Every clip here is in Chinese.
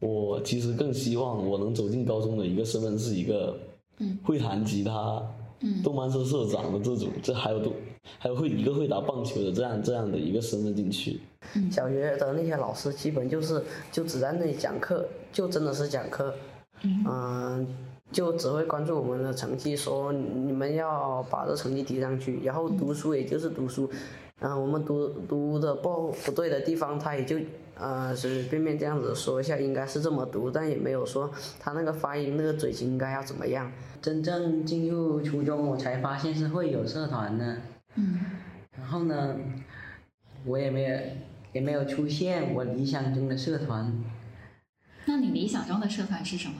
我其实更希望我能走进高中的一个身份是一个，会弹吉他，嗯，动漫社社长的这种，这还有都还有会一个会打棒球的这样这样的一个身份进去。小学的那些老师基本就是就只在那里讲课，就真的是讲课，嗯、呃，就只会关注我们的成绩，说你们要把这成绩提上去，然后读书也就是读书，然、呃、后我们读读的不不对的地方，他也就呃随随便便这样子说一下，应该是这么读，但也没有说他那个发音那个嘴型应该要怎么样。真正进入初中，我才发现是会有社团的，嗯，然后呢，我也没有。也没有出现我理想中的社团。那你理想中的社团是什么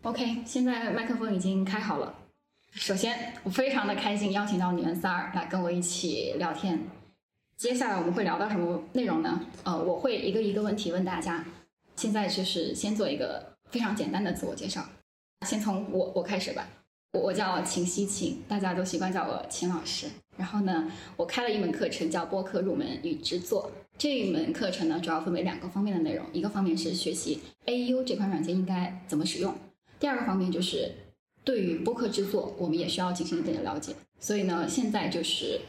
？OK，现在麦克风已经开好了。首先，我非常的开心邀请到你们仨来跟我一起聊天。接下来我们会聊到什么内容呢？呃，我会一个一个问题问大家。现在就是先做一个非常简单的自我介绍，先从我我开始吧。我我叫秦西秦，大家都习惯叫我秦老师。然后呢，我开了一门课程叫播客入门与制作。这一门课程呢，主要分为两个方面的内容，一个方面是学习 AU 这款软件应该怎么使用。第二个方面就是对于播客制作，我们也需要进行一定的了解。所以呢，现在就是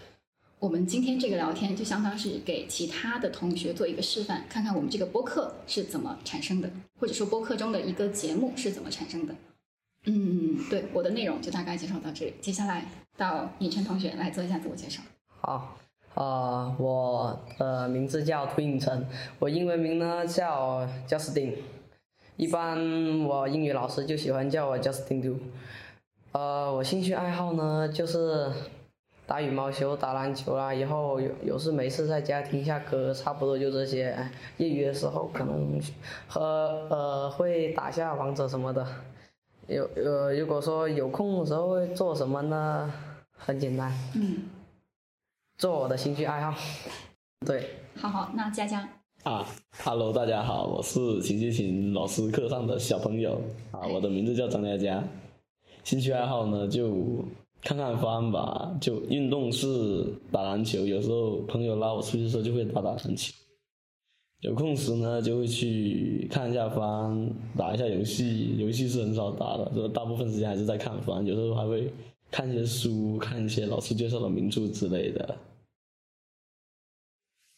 我们今天这个聊天，就相当是给其他的同学做一个示范，看看我们这个播客是怎么产生的，或者说播客中的一个节目是怎么产生的。嗯，对，我的内容就大概介绍到这里。接下来到尹晨同学来做一下自我介绍。好，呃，我的名字叫涂尹晨，我英文名呢叫 Justin。一般我英语老师就喜欢叫我 Justin Do。呃，我兴趣爱好呢就是打羽毛球、打篮球啦，以后有有事没事在家听一下歌，差不多就这些。业余的时候可能和呃会打下王者什么的。有呃，如果说有空的时候会做什么呢？很简单，嗯，做我的兴趣爱好。对，好好，那佳佳。啊哈喽，大家好，我是秦希秦老师课上的小朋友啊，我的名字叫张佳佳，兴趣爱好呢就看看番吧，就运动是打篮球，有时候朋友拉我出去的时候就会打打篮球，有空时呢就会去看一下番，打一下游戏，游戏是很少打的，这大部分时间还是在看番，有时候还会看一些书，看一些老师介绍的名著之类的。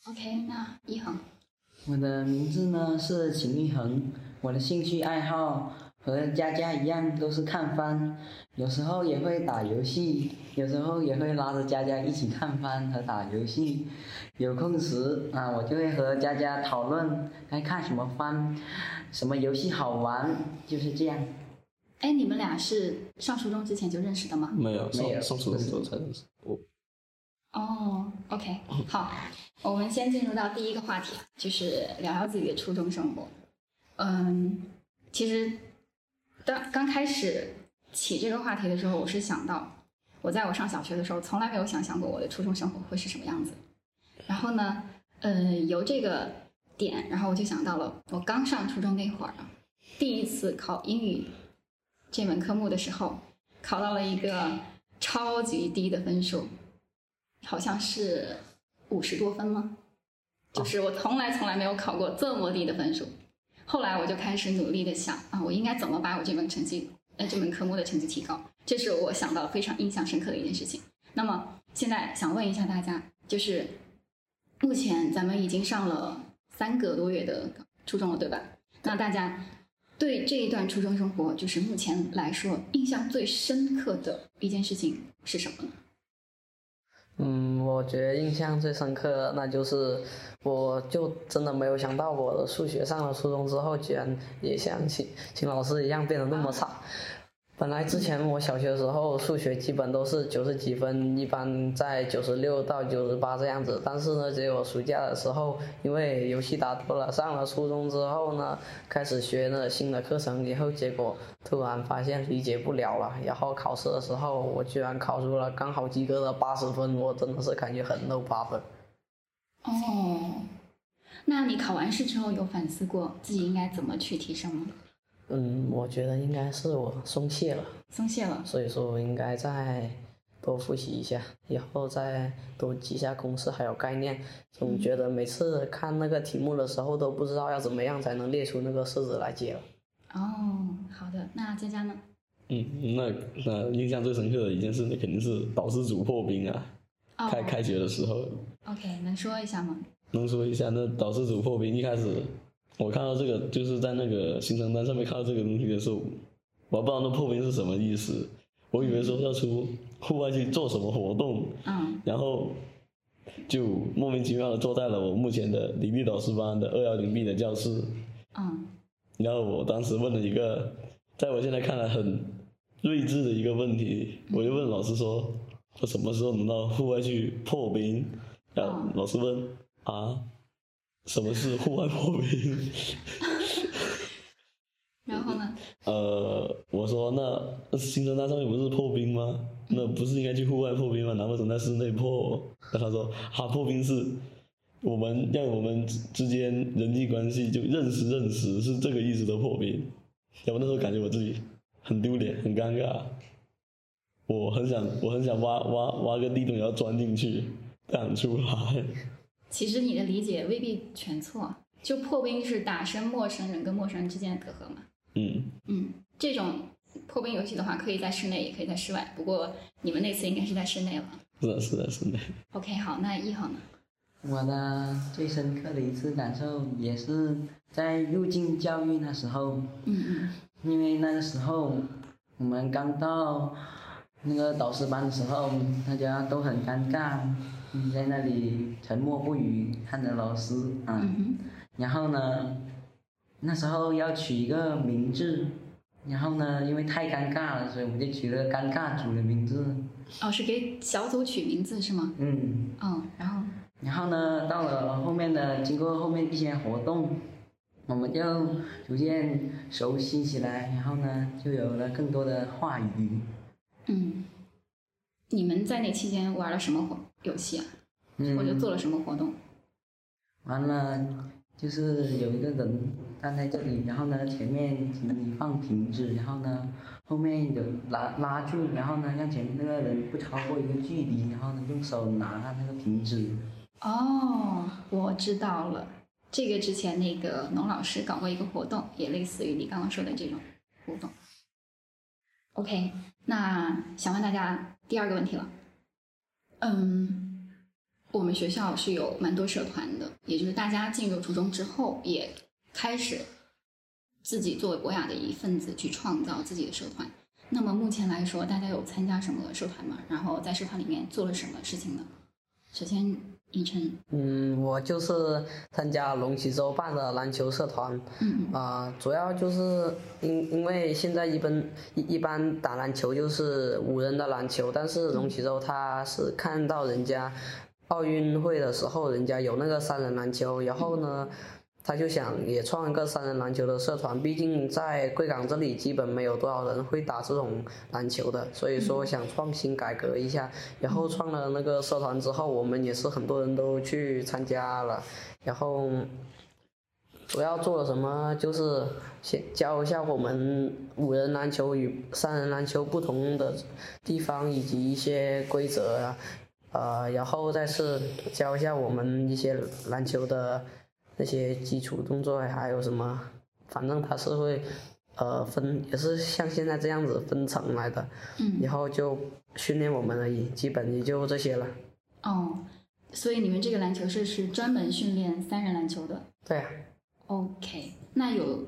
OK，那一恒。我的名字呢是秦一恒，我的兴趣爱好和佳佳一样，都是看番，有时候也会打游戏，有时候也会拉着佳佳一起看番和打游戏。有空时啊，我就会和佳佳讨论该看什么番，什么游戏好玩，就是这样。哎，你们俩是上初中之前就认识的吗？没有，没有，上初中之后才认识。我。哦，OK，好，我们先进入到第一个话题，就是聊聊自己的初中生活。嗯，其实当刚开始起这个话题的时候，我是想到我在我上小学的时候，从来没有想象过我的初中生活会是什么样子。然后呢，嗯，由这个点，然后我就想到了我刚上初中那会儿，第一次考英语这门科目的时候，考到了一个超级低的分数。好像是五十多分吗？就是我从来从来没有考过这么低的分数。后来我就开始努力的想啊，我应该怎么把我这门成绩，呃，这门科目的成绩提高？这是我想到非常印象深刻的一件事情。那么现在想问一下大家，就是目前咱们已经上了三个多月的初中了，对吧？那大家对这一段初中生活，就是目前来说印象最深刻的一件事情是什么呢？嗯，我觉得印象最深刻那就是，我就真的没有想到我的数学上了初中之后，居然也像秦秦老师一样变得那么差。本来之前我小学的时候数学基本都是九十几分，一般在九十六到九十八这样子。但是呢，结果暑假的时候，因为游戏打多了，上了初中之后呢，开始学了新的课程以后，结果突然发现理解不了了。然后考试的时候，我居然考出了刚好及格的八十分，我真的是感觉很 no 八分。哦，那你考完试之后有反思过自己应该怎么去提升吗？嗯，我觉得应该是我松懈了，松懈了，所以说我应该再多复习一下，以后再多记下公式还有概念。总觉得每次看那个题目的时候都不知道要怎么样才能列出那个式子来解了。哦，好的，那佳佳呢？嗯，那那印象最深刻的一件事，那肯定是导师组破冰啊，哦、开开学的时候。OK，能说一下吗？能说一下，那导师组破冰一开始。我看到这个，就是在那个行程单上面看到这个东西的时候，我不知道那破冰是什么意思。我以为说要出户外去做什么活动，嗯，然后就莫名其妙的坐在了我目前的李密导师班的二幺零 B 的教室，嗯，然后我当时问了一个，在我现在看来很睿智的一个问题，我就问老师说，我什么时候能到户外去破冰？然后老师问啊。什么是户外破冰？然后呢？呃，我说那行程单上面不是破冰吗？那不是应该去户外破冰吗？难不成在室内破？那他说，哈，破冰是我们让我们之间人际关系就认识认识，是这个意思的破冰。要不那时候感觉我自己很丢脸，很尴尬。我很想，我很想挖挖挖个地洞，然后钻进去，不想出来。其实你的理解未必全错，就破冰是打深陌生人跟陌生人之间的隔阂嘛。嗯嗯，这种破冰游戏的话，可以在室内，也可以在室外。不过你们那次应该是在室内了。是的，是的室内。OK，好，那一号呢？我的最深刻的一次感受也是在入境教育那时候。嗯嗯。因为那个时候我们刚到那个导师班的时候，大家都很尴尬。你在那里沉默不语，看着老师啊，嗯、然后呢，那时候要取一个名字，然后呢，因为太尴尬了，所以我们就取了尴尬组的名字。哦，是给小组取名字是吗？嗯。哦，然后。然后呢，到了后面的，经过后面一些活动，我们就逐渐熟悉起来，然后呢，就有了更多的话语。嗯。你们在那期间玩了什么活游戏啊？嗯，或者做了什么活动？完了，就是有一个人站在这里，然后呢，前面请你放瓶子，然后呢，后面有拉拉住，然后呢，让前面那个人不超过一个距离，然后呢，用手拿他那个瓶子。哦，我知道了，这个之前那个农老师搞过一个活动，也类似于你刚刚说的这种活动。OK，那想问大家第二个问题了。嗯，我们学校是有蛮多社团的，也就是大家进入初中之后，也开始自己作为博雅的一份子去创造自己的社团。那么目前来说，大家有参加什么社团吗？然后在社团里面做了什么事情呢？首先。一晨，嗯，我就是参加龙起洲办的篮球社团，嗯啊、呃，主要就是因因为现在一般一一般打篮球就是五人的篮球，但是龙起洲他是看到人家奥运会的时候，人家有那个三人篮球，然后呢。他就想也创一个三人篮球的社团，毕竟在贵港这里基本没有多少人会打这种篮球的，所以说想创新改革一下。然后创了那个社团之后，我们也是很多人都去参加了。然后主要做了什么，就是先教一下我们五人篮球与三人篮球不同的地方以及一些规则啊，呃，然后再是教一下我们一些篮球的。那些基础动作还有什么？反正他是会，呃，分也是像现在这样子分层来的，嗯，然后就训练我们而已，基本也就这些了。哦，所以你们这个篮球社是专门训练三人篮球的？对啊。OK，那有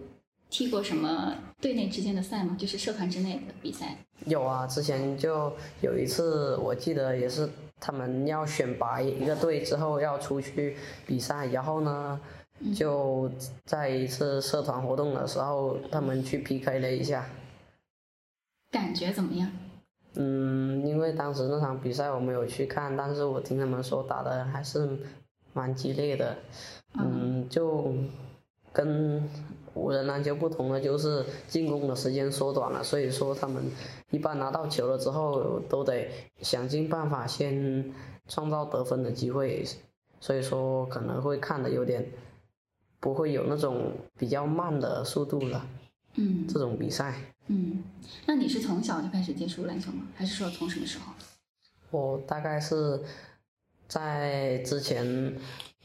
踢过什么队内之间的赛吗？就是社团之内的比赛？有啊，之前就有一次，我记得也是他们要选拔一个队之后要出去比赛，然后呢。就在一次社团活动的时候，他们去 PK 了一下。感觉怎么样？嗯，因为当时那场比赛我没有去看，但是我听他们说打的还是蛮激烈的。嗯，就跟五人篮球不同的就是进攻的时间缩短了，所以说他们一般拿到球了之后都得想尽办法先创造得分的机会，所以说可能会看的有点不会有那种比较慢的速度了。嗯，这种比赛。嗯，那你是从小就开始接触篮球吗？还是说从什么时候？我大概是在之前，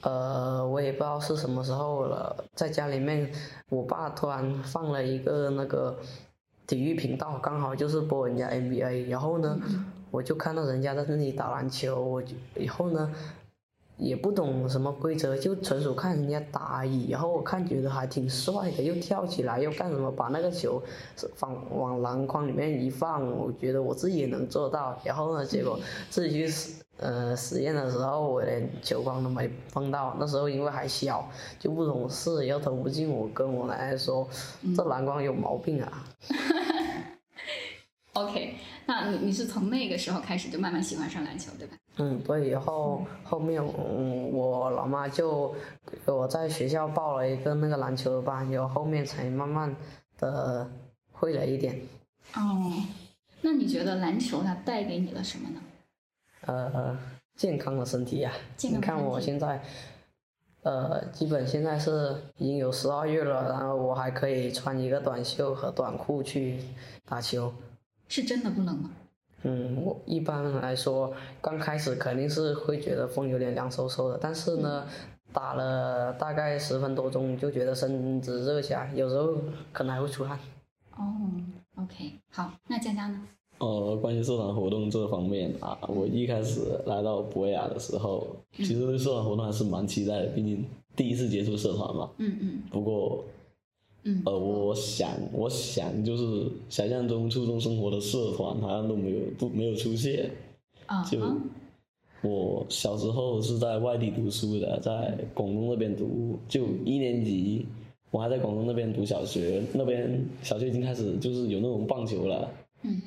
呃，我也不知道是什么时候了，在家里面，我爸突然放了一个那个体育频道，刚好就是播人家 NBA，然后呢，嗯、我就看到人家在那里打篮球，我就以后呢。也不懂什么规则，就纯属看人家打而已。然后我看觉得还挺帅的，又跳起来又干什么，把那个球放往篮筐里面一放，我觉得我自己也能做到。然后呢，结果自己去实呃实验的时候，我连球框都没碰到。那时候因为还小，就不懂事，又投不进。我跟我奶奶说，这篮筐有毛病啊。OK，那你你是从那个时候开始就慢慢喜欢上篮球，对吧？嗯，对，然后后面嗯，我老妈就给我在学校报了一个那个篮球的班，然后后面才慢慢的会了一点。哦，那你觉得篮球它带给你了什么呢？呃，健康的身体呀、啊。健康的身体。你看我现在，呃，基本现在是已经有十二月了，然后我还可以穿一个短袖和短裤去打球。是真的不冷吗？嗯，我一般来说，刚开始肯定是会觉得风有点凉飕飕的，但是呢，打了大概十分多钟就觉得身子热起来，有时候可能还会出汗。哦，OK，好，那佳佳呢？呃，关于社团活动这方面啊，我一开始来到博雅的时候，其实对社团活动还是蛮期待的，毕竟第一次接触社团嘛。嗯嗯。不过。嗯，呃，我想，我想就是想象中初中生活的社团好像都没有不没有出现。啊。就我小时候是在外地读书的，在广东那边读，就一年级，我还在广东那边读小学，那边小学已经开始就是有那种棒球了。嗯。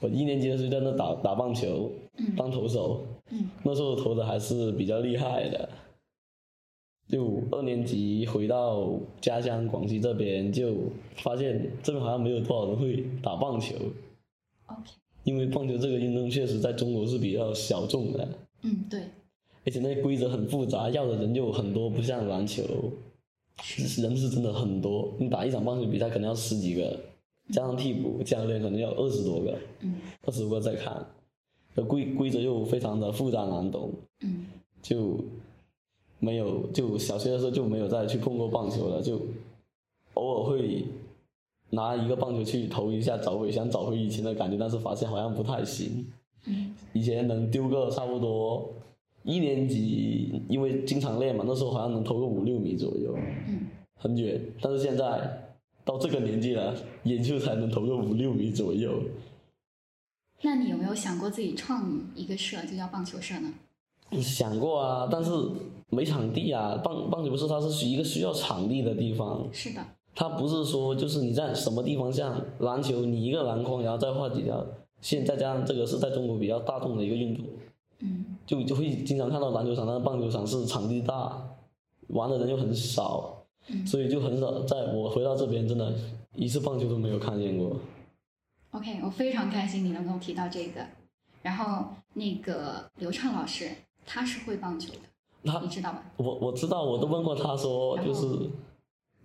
我一年级的时候在那打打棒球，当投手。嗯。那时候投的还是比较厉害的。就二年级回到家乡广西这边，就发现这边好像没有多少人会打棒球。OK。因为棒球这个运动确实在中国是比较小众的。嗯，对。而且那规则很复杂，要的人又很多，不像篮球，人是真的很多。你打一场棒球比赛可能要十几个，加上替补、教练可能要二十多个。嗯。二十多个再看，规规则又非常的复杂难懂。嗯。就。没有，就小学的时候就没有再去碰过棒球了，就偶尔会拿一个棒球去投一下，找回想找回以前的感觉，但是发现好像不太行。以前能丢个差不多一年级，因为经常练嘛，那时候好像能投个五六米左右。很远，但是现在到这个年纪了，也就才能投个五六米左右。那你有没有想过自己创一个社，就叫棒球社呢？想过啊，但是没场地啊。棒棒球是它是一个需要场地的地方。是的。它不是说就是你在什么地方像篮球，你一个篮筐，然后再画几条线，再加上这个是在中国比较大众的一个运动。嗯。就就会经常看到篮球场，但是棒球场是场地大，玩的人又很少，嗯、所以就很少。在我回到这边，真的一次棒球都没有看见过。OK，我非常开心你能够提到这个。然后那个刘畅老师。他是会棒球的，他你知道吗？我我知道，我都问过他说，就是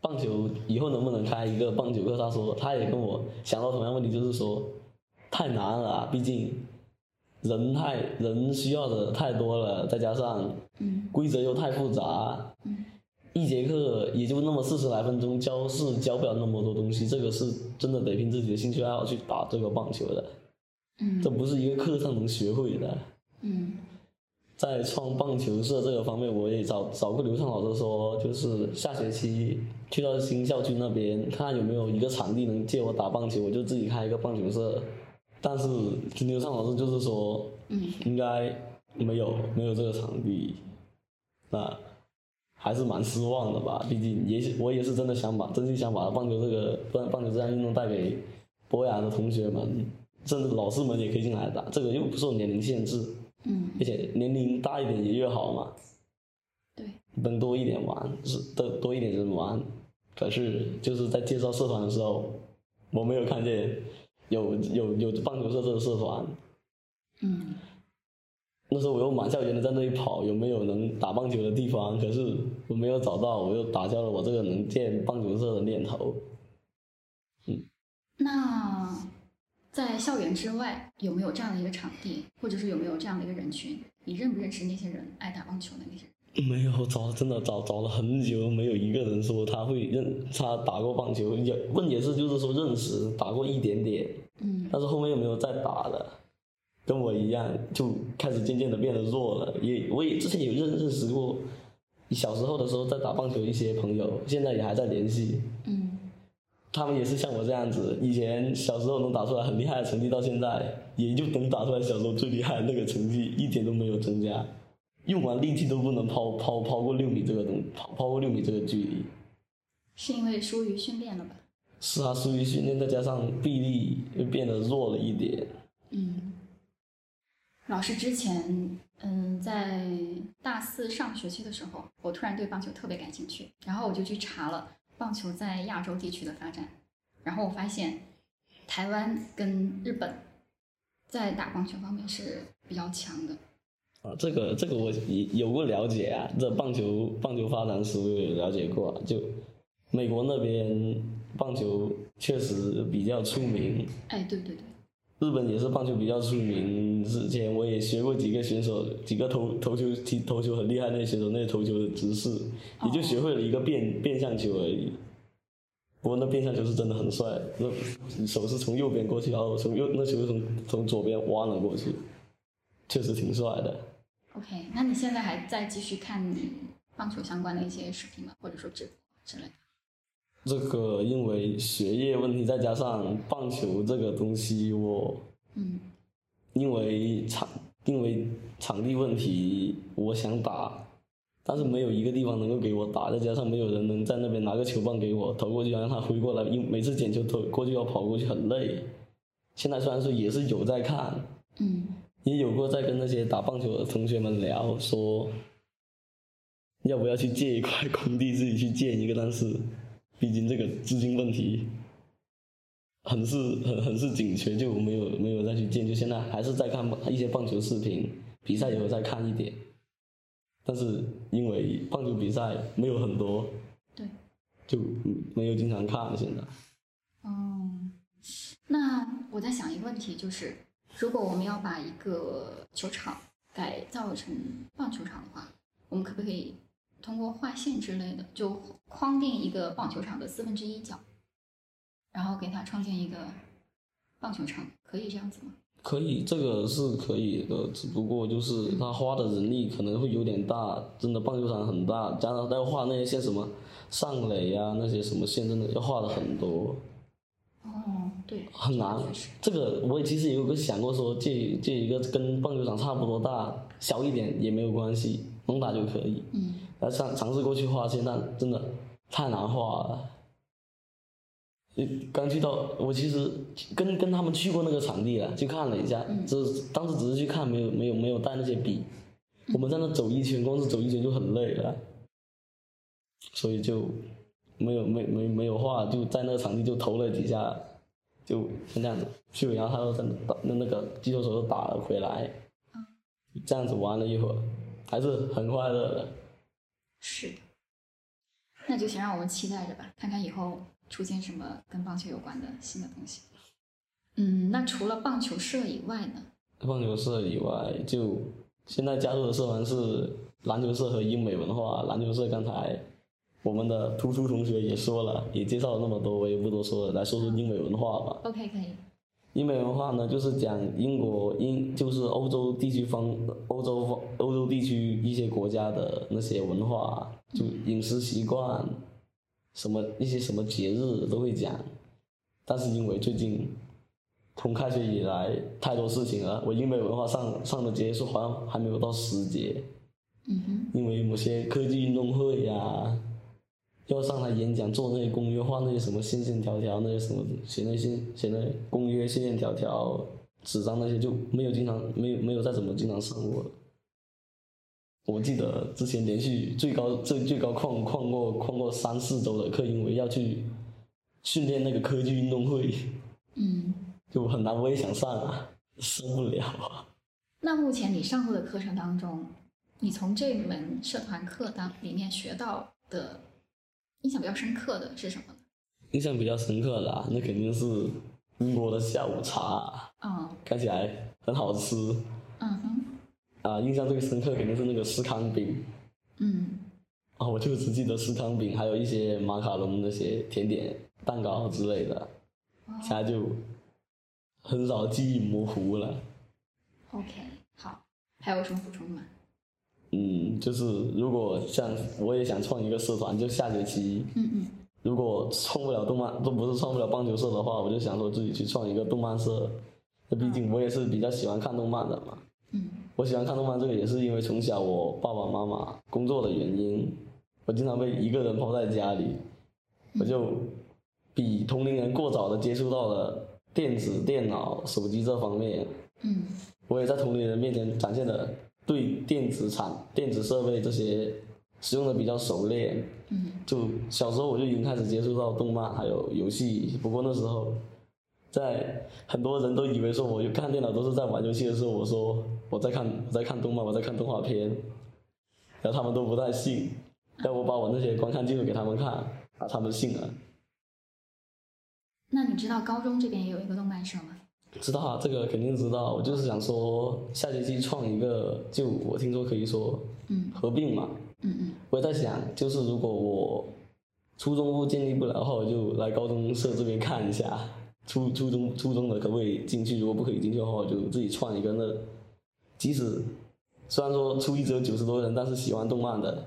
棒球以后能不能开一个棒球课？他说他也跟我想到同样问题，就是说太难了啊，毕竟人太人需要的太多了，再加上规则又太复杂，一节课也就那么四十来分钟，教是教不了那么多东西，这个是真的得凭自己的兴趣爱好去打这个棒球的，这不是一个课上能学会的。嗯。在创棒球社这个方面，我也找找过刘畅老师说，就是下学期去到新校区那边，看有没有一个场地能借我打棒球，我就自己开一个棒球社。但是刘畅老师就是说，嗯，应该没有没有这个场地，那还是蛮失望的吧。毕竟也我也是真的想把真心想把棒球这个棒棒球这项运动带给博雅的同学们，甚至老师们也可以进来打，这个又不受年龄限制，嗯，而且年龄大一点也越好嘛，对，能多一点玩是多多一点人玩，可是就是在介绍社团的时候，我没有看见有有有棒球社这个社团，嗯。那时候我又满校园的在那里跑，有没有能打棒球的地方？可是我没有找到，我又打消了我这个能建棒球社的念头。嗯，那在校园之外有没有这样的一个场地，或者是有没有这样的一个人群？你认不认识那些人爱打棒球的那些人？没有找，真的找找了很久，没有一个人说他会认他打过棒球。也问也是，就是说认识打过一点点，嗯，但是后面又没有再打了。跟我一样，就开始渐渐的变得弱了。也，我也之前有认认识过，小时候的时候在打棒球一些朋友，现在也还在联系。嗯，他们也是像我这样子，以前小时候能打出来很厉害的成绩，到现在也就能打出来小时候最厉害的那个成绩，一点都没有增加，用完力气都不能抛抛抛过六米这个东，抛抛过六米这个距离。是因为疏于训练了吧？是啊，疏于训练，再加上臂力又变得弱了一点。嗯。老师之前，嗯，在大四上学期的时候，我突然对棒球特别感兴趣，然后我就去查了棒球在亚洲地区的发展，然后我发现台湾跟日本在打棒球方面是比较强的。啊，这个这个我也有过了解啊，这棒球棒球发展史我有了解过，就美国那边棒球确实比较出名。哎，对对对。日本也是棒球比较出名，之前我也学过几个选手，几个投投球踢投球很厉害那些选手，那些投球的姿势，也就学会了一个变变向球而已。不过那变向球是真的很帅，那手是从右边过去，然后从右那球是从从左边弯了过去，确实挺帅的。OK，那你现在还在继续看棒球相关的一些视频吗？或者说直播之类的？这个因为学业问题，再加上棒球这个东西，我，嗯，因为场因为场地问题，我想打，但是没有一个地方能够给我打，再加上没有人能在那边拿个球棒给我投过去，让他挥过来，因每次捡球投过去要跑过去很累。现在虽然说也是有在看，嗯，也有过在跟那些打棒球的同学们聊，说要不要去借一块空地自己去建一个，但是。毕竟这个资金问题很是很很是紧缺，就没有没有再去建，就现在还是在看一些棒球视频，比赛也有在看一点，但是因为棒球比赛没有很多，对，就没有经常看现在。哦，那我在想一个问题，就是如果我们要把一个球场改造成棒球场的话，我们可不可以？通过画线之类的，就框定一个棒球场的四分之一角，然后给它创建一个棒球场，可以这样子吗？可以，这个是可以的，只不过就是他花的人力可能会有点大，真的棒球场很大，加上要画那些什么上垒啊，那些什么线，真的要画的很多。哦，对，很难。这个我也其实也有个想过说，借借一个跟棒球场差不多大，小一点也没有关系，能打就可以。嗯。来尝尝试过去画线，但真的太难画了。刚去到，我其实跟跟他们去过那个场地了，去看了一下，只是当时只是去看，没有没有没有带那些笔。我们在那走一圈，光是走一圈就很累了，所以就没有没没没有画，就在那个场地就投了几下，就这样子去，然后他又在那打那那个击球手又打了回来，这样子玩了一会儿，还是很快乐的。是的，那就先让我们期待着吧，看看以后出现什么跟棒球有关的新的东西。嗯，那除了棒球社以外呢？棒球社以外，就现在加入的社团是篮球社和英美文化。篮球社刚才我们的突出同学也说了，也介绍了那么多，我也不多说了，来说说英美文化吧。OK，可以。英美文化呢，就是讲英国英，就是欧洲地区方，欧洲方，欧洲地区一些国家的那些文化，就饮食习惯，什么一些什么节日都会讲。但是因为最近从开学以来太多事情了，我英美文化上上的节数好像还没有到十节。嗯哼。因为某些科技运动会呀、要上台演讲，做那些公约，画那些什么线线条条，那些什么写那些写那公约线线条条，纸张那些就没有经常没有没有再怎么经常上过了。我记得之前连续最高最最高旷旷过旷过三四周的课，因为要去训练那个科技运动会，嗯，就很难，我也想上啊，上不了啊。那目前你上过的课程当中，你从这门社团课当里面学到的，印象比较深刻的是什么呢？印象比较深刻的啊，那肯定是英国的下午茶，嗯，看起来很好吃，嗯哼。啊，印象最深刻肯定是那个司康饼，嗯，啊，我就只记得司康饼，还有一些马卡龙那些甜点、蛋糕之类的，其他就很少记忆模糊了。OK，好，还有什么补充吗？嗯，就是如果像我也想创一个社团，就下学期，嗯嗯，如果创不了动漫，都不是创不了棒球社的话，我就想说自己去创一个动漫社。那毕竟我也是比较喜欢看动漫的嘛。嗯，我喜欢看动漫，这个也是因为从小我爸爸妈妈工作的原因，我经常被一个人抛在家里，我就比同龄人过早的接触到了电子、电脑、手机这方面。嗯，我也在同龄人面前展现了对电子产、电子设备这些使用的比较熟练。嗯，就小时候我就已经开始接触到动漫还有游戏，不过那时候。在很多人都以为说我看电脑都是在玩游戏的时候，我说我在看我在看动漫，我在看动画片，然后他们都不太信，要我把我那些观看记录给他们看，啊，他们信了。那你知道高中这边也有一个动漫社吗？知道啊，这个肯定知道。我就是想说下学期创一个，就我听说可以说，嗯，合并嘛，嗯嗯。我也在想，就是如果我初中部建立不了的话，我就来高中社这边看一下。初初中初中的可不可以进去？如果不可以进去的话，我就自己创一个那。即使虽然说初一只有九十多人，但是喜欢动漫的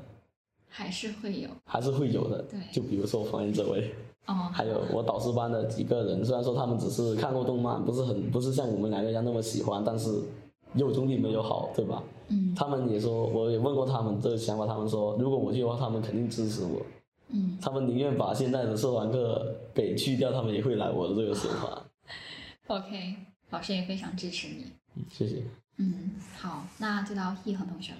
还是会有，还是会有的。对，就比如说我旁边这位，哦，还有我导师班的几个人，虽然说他们只是看过动漫，不是很不是像我们两个一样那么喜欢，但是有总比没有好，对吧？嗯。他们也说，我也问过他们这个想法，他们说如果我去的话，他们肯定支持我。嗯，他们宁愿把现在的社团课给去掉，他们也会来我的这个社团。OK，老师也非常支持你。嗯，谢谢。嗯，好，那就到易恒同学了。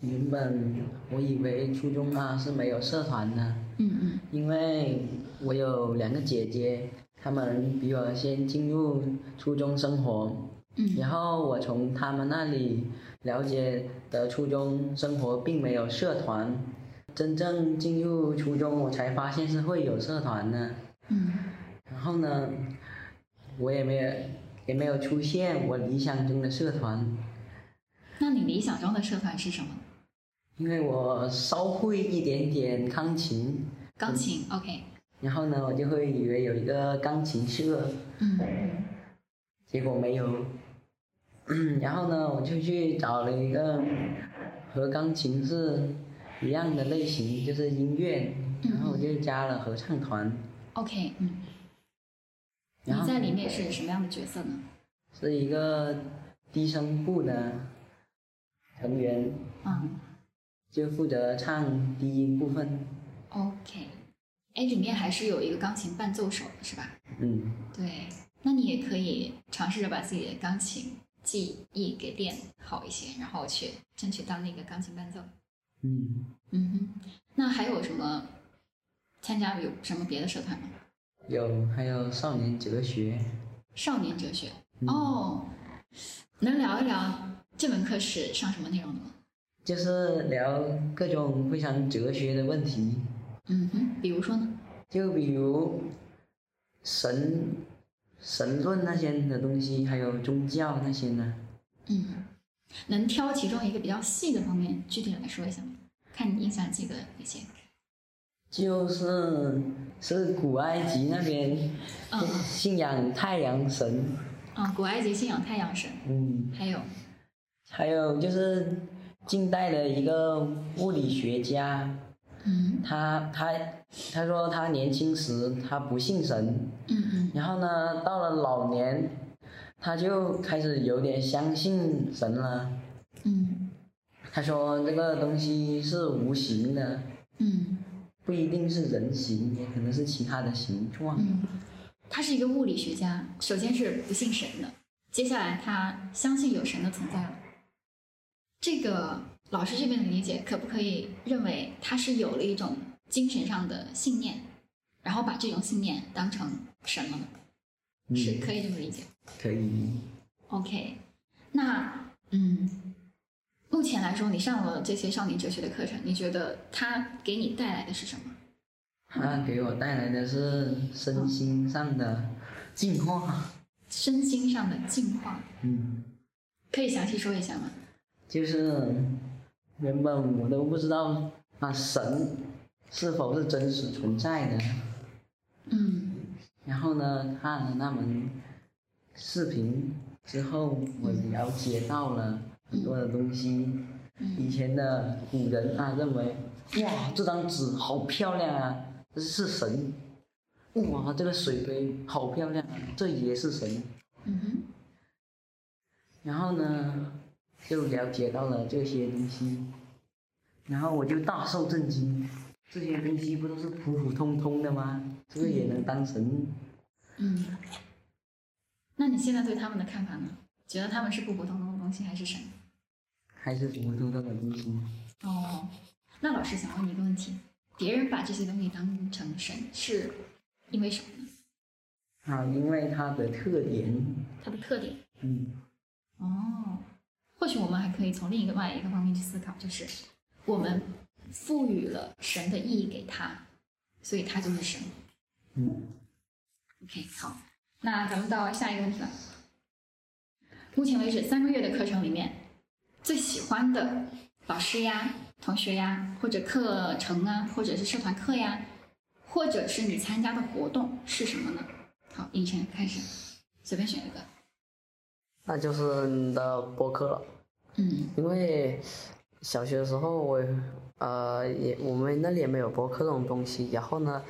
原本我以为初中啊是没有社团的。嗯嗯。因为我有两个姐姐，她们比我先进入初中生活。嗯。然后我从她们那里了解的初中生活并没有社团。真正进入初中，我才发现是会有社团的。嗯。然后呢，我也没有，也没有出现我理想中的社团。那你理想中的社团是什么？因为我稍会一点点钢琴。钢琴、嗯、，OK。然后呢，我就会以为有一个钢琴社。嗯。结果没有。嗯。然后呢，我就去找了一个和钢琴是。一样的类型就是音乐，然后我就加了合唱团。OK，嗯。你在里面是什么样的角色呢？是一个低声部的成员。嗯。就负责唱低音部分。OK，哎，里面还是有一个钢琴伴奏手的是吧？嗯。对，那你也可以尝试着把自己的钢琴技艺给练好一些，然后去争取当那个钢琴伴奏。嗯嗯哼，那还有什么参加有什么别的社团吗？有，还有少年哲学。少年哲学、嗯、哦，能聊一聊这门课是上什么内容的吗？就是聊各种非常哲学的问题。嗯哼，比如说呢？就比如神神论那些的东西，还有宗教那些呢。嗯。能挑其中一个比较细的方面，具体来说一下吗？看你印象记得哪些？就是是古埃及那边，嗯，信仰太阳神。嗯，古埃及信仰太阳神。嗯。还有。还有就是近代的一个物理学家。嗯。他他他说他年轻时他不信神。嗯嗯。然后呢，到了老年。他就开始有点相信神了。嗯。他说这个东西是无形的。嗯。不一定是人形，也可能是其他的形状。嗯，他是一个物理学家，首先是不信神的，接下来他相信有神的存在了。这个老师这边的理解，可不可以认为他是有了一种精神上的信念，然后把这种信念当成神了呢？嗯、是可以这么理解？可以。OK，那嗯，目前来说，你上了这些少年哲学的课程，你觉得它给你带来的是什么？它给我带来的是身心上的进化。身心上的进化。嗯。可以详细说一下吗？就是原本我都不知道啊，神是否是真实存在的。嗯。然后呢，看了那门视频之后，我了解到了很多的东西。嗯。以前的古人啊，认为哇，这张纸好漂亮啊，这是神。哇，这个水杯好漂亮啊，这也是神。嗯哼。然后呢？就了解到了这些东西，然后我就大受震惊。这些东西不都是普普通通的吗？这个也能当神？嗯。那你现在对他们的看法呢？觉得他们是普普通通的东西，还是神？还是普普通通的东西。哦，那老师想问你一个问题：别人把这些东西当成神，是因为什么呢？啊，因为它的特点。它的特点。嗯。哦。或许我们还可以从另一个外一个方面去思考，就是我们赋予了神的意义给他，所以他就是神。嗯。OK，好，那咱们到下一个问题了。目前为止三个月的课程里面，最喜欢的老师呀、同学呀，或者课程啊，或者是社团课呀，或者是你参加的活动是什么呢？好，影晨开始，随便选一个。那就是你的播客了。嗯，因为小学的时候我，呃，也我们那里也没有播客这种东西。然后呢，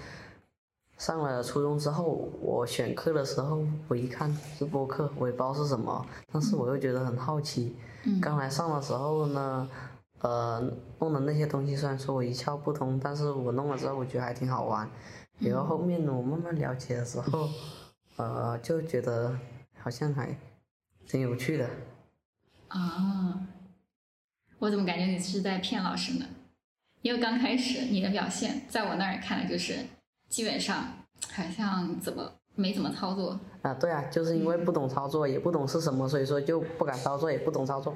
上了初中之后，我选课的时候，我一看是播客，我也不知道是什么，但是我又觉得很好奇。嗯。刚来上的时候呢，呃，弄的那些东西虽然说我一窍不通，但是我弄了之后，我觉得还挺好玩。然后后面我慢慢了解的时候，呃，就觉得好像还挺有趣的。啊、哦，我怎么感觉你是在骗老师呢？因为刚开始你的表现，在我那儿看来就是基本上好像怎么没怎么操作。啊，对啊，就是因为不懂操作，也不懂是什么，所以说就不敢操作，也不懂操作。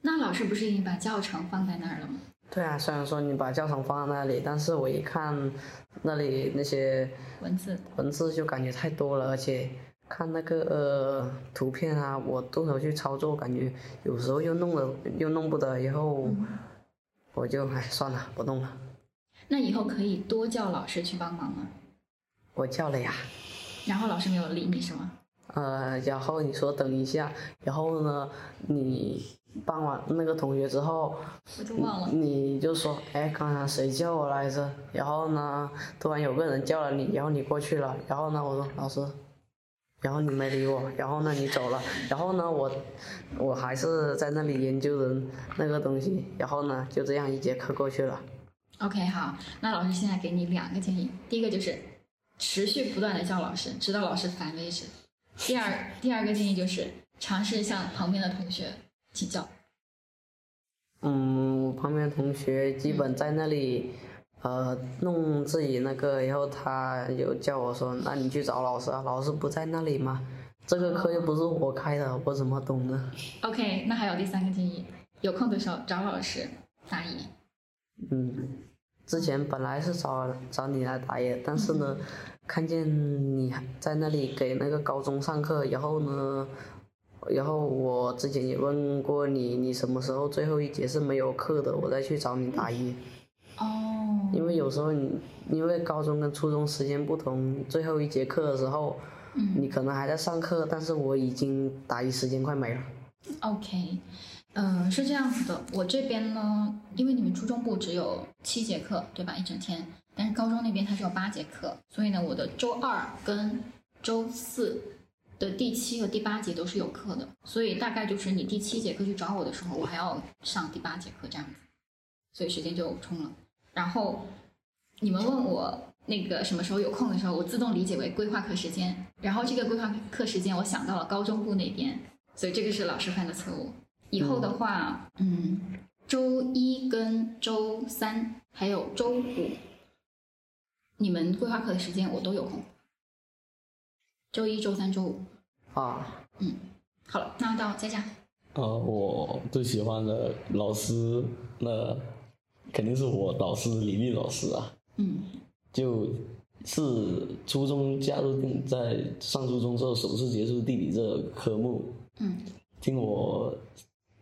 那老师不是已经把教程放在那儿了吗？对啊，虽然说你把教程放在那里，但是我一看那里那些文字，文字就感觉太多了，而且。看那个呃图片啊，我动手去操作，感觉有时候又弄了又弄不得，然后我就哎算了，不弄了。那以后可以多叫老师去帮忙吗？我叫了呀。然后老师没有理你是吗？呃，然后你说等一下，然后呢，你帮完那个同学之后，我就忘了。你就说，哎，刚才谁叫我来着？然后呢，突然有个人叫了你，然后你过去了，然后呢，我说老师。然后你没理我，然后呢你走了，然后呢我我还是在那里研究人那个东西，然后呢就这样一节课过去了。OK，好，那老师现在给你两个建议，第一个就是持续不断的叫老师，直到老师烦为止。第二第二个建议就是尝试向旁边的同学请教。嗯，我旁边的同学基本在那里。呃，弄自己那个，然后他有叫我说，那你去找老师啊，老师不在那里吗？这个课又不是我开的，我怎么懂呢？OK，那还有第三个建议，有空的时候找老师答疑。嗯，之前本来是找找你来答疑，但是呢，看见你在那里给那个高中上课，然后呢，然后我之前也问过你，你什么时候最后一节是没有课的，我再去找你答疑。哦，因为有时候你因为高中跟初中时间不同，最后一节课的时候，嗯，你可能还在上课，但是我已经答疑时间快没了。OK，嗯、呃，是这样子的，我这边呢，因为你们初中部只有七节课，对吧？一整天，但是高中那边它只有八节课，所以呢，我的周二跟周四的第七和第八节都是有课的，所以大概就是你第七节课去找我的时候，我还要上第八节课这样子，所以时间就冲了。然后，你们问我那个什么时候有空的时候，我自动理解为规划课时间，然后这个规划课时间我想到了高中部那边，所以这个是老师犯的错误。以后的话，嗯，周一跟周三还有周五，你们规划课的时间我都有空。周一、周三、周五。啊，嗯，好了，那到佳佳。呃，我最喜欢的老师，那肯定是我导师李丽老师啊。嗯。就是初中加入在上初中之后首次接触地理这个科目。嗯。听我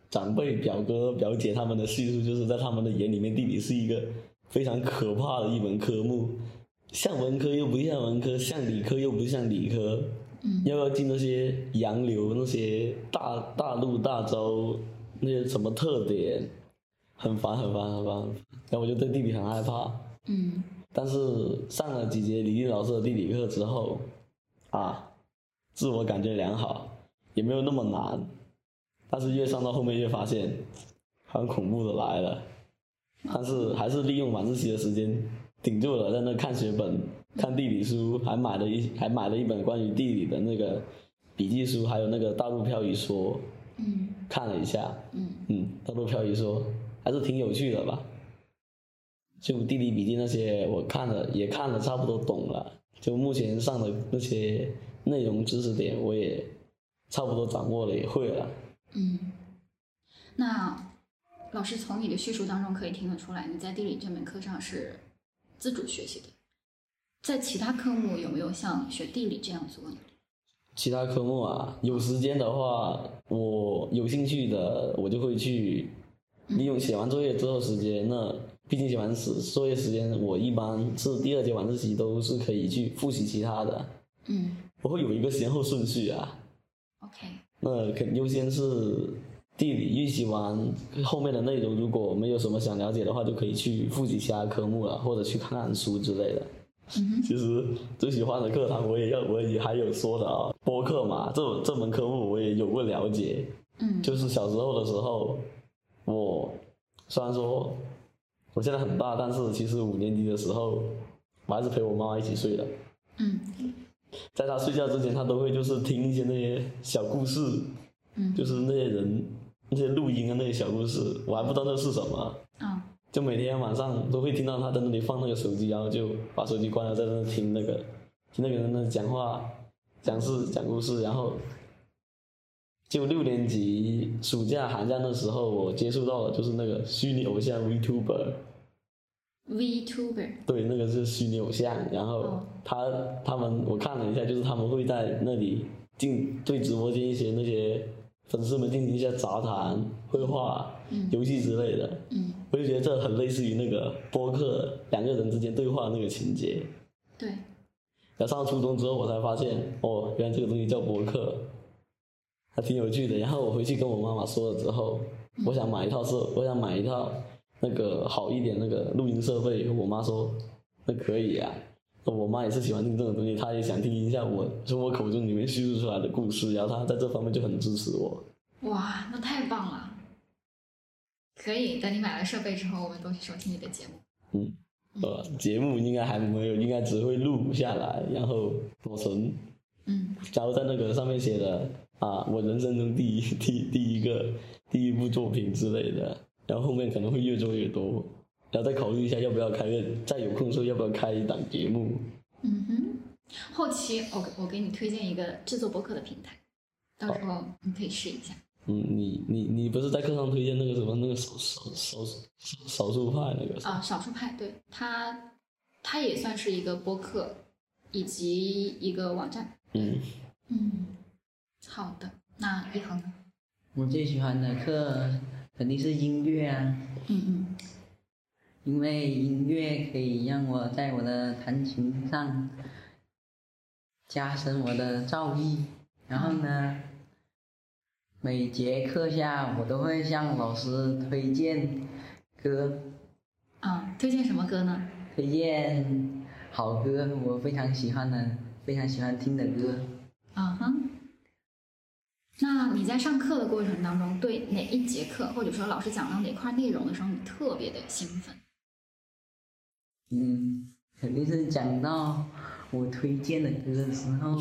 长辈、表哥、表姐他们的叙述，就是在他们的眼里面，地理是一个非常可怕的一门科目，像文科又不像文科，像理科又不像理科。嗯，要不要进那些洋流，那些大大陆大洲那些什么特点，很烦很烦很烦，然后我就对地理很害怕。嗯，但是上了几节李丽老师的地理课之后，啊，自我感觉良好，也没有那么难，但是越上到后面越发现，很恐怖的来了，但是还是利用晚自习的时间顶住了，在那看学本。看地理书，还买了一还买了一本关于地理的那个笔记书，还有那个大陆漂移说，嗯，看了一下，嗯。嗯，大陆漂移说还是挺有趣的吧？就地理笔记那些，我看了也看了，差不多懂了。就目前上的那些内容知识点，我也差不多掌握了，也会了。嗯，那老师从你的叙述当中可以听得出来，你在地理这门课上是自主学习的。在其他科目有没有像学地理这样做呢？其他科目啊，有时间的话，我有兴趣的，我就会去利用写完作业之后时间。那毕竟写完时作业时间，我一般是第二节晚自习都是可以去复习其他的。嗯，我会有一个先后顺序啊。OK。那肯优先是地理预习完后面的内容，如果没有什么想了解的话，就可以去复习其他科目了，或者去看看书之类的。其实最喜欢的课堂，我也要，我也还有说的啊，播客嘛，这这门科目我也有过了解。嗯，就是小时候的时候，我虽然说我现在很大，但是其实五年级的时候，我还是陪我妈妈一起睡的。嗯，在她睡觉之前，她都会就是听一些那些小故事，嗯，就是那些人那些录音的那些小故事，我还不知道那是什么。啊。就每天晚上都会听到她在那里放那个手机，然后就把手机关了，在那听那个听那个人的讲话、讲事、讲故事。然后就六年级暑假、寒假的时候，我接触到了就是那个虚拟偶像 VTuber。VTuber。对，那个是虚拟偶像。然后他、oh. 他们我看了一下，就是他们会在那里进对直播间一些那些粉丝们进行一些杂谈、绘画。嗯、游戏之类的，嗯，我就觉得这很类似于那个播客两个人之间对话那个情节。对。然后上初中之后，我才发现，哦，原来这个东西叫播客，还挺有趣的。然后我回去跟我妈妈说了之后，嗯、我想买一套设，我想买一套那个好一点那个录音设备。我妈说，那可以呀、啊。我妈也是喜欢听这种东西，她也想听一下我从我口中里面叙述出来的故事。然后她在这方面就很支持我。哇，那太棒了！可以，等你买了设备之后，我们都去收听你的节目。嗯，呃，节目应该还没有，应该只会录下来，然后保存。嗯。假如在那个上面写的啊，我人生中第一 第第一个第一部作品之类的，然后后面可能会越做越多，然后再考虑一下要不要开个，再有空的时候要不要开一档节目。嗯哼，后期我我给你推荐一个制作播客的平台，到时候你可以试一下。嗯，你你你不是在课上推荐那个什么那个少少少少少数派那个？啊，少数派，对，它它也算是一个播客，以及一个网站。嗯嗯，好的，那一恒呢？我最喜欢的课肯定是音乐啊。嗯嗯。因为音乐可以让我在我的弹琴上加深我的造诣，然后呢，每节课下，我都会向老师推荐歌。啊，推荐什么歌呢？推荐好歌，我非常喜欢的、非常喜欢听的歌。啊哈。那你在上课的过程当中，对哪一节课，或者说老师讲到哪块内容的时候，你特别的兴奋？嗯，肯定是讲到我推荐的歌的时候。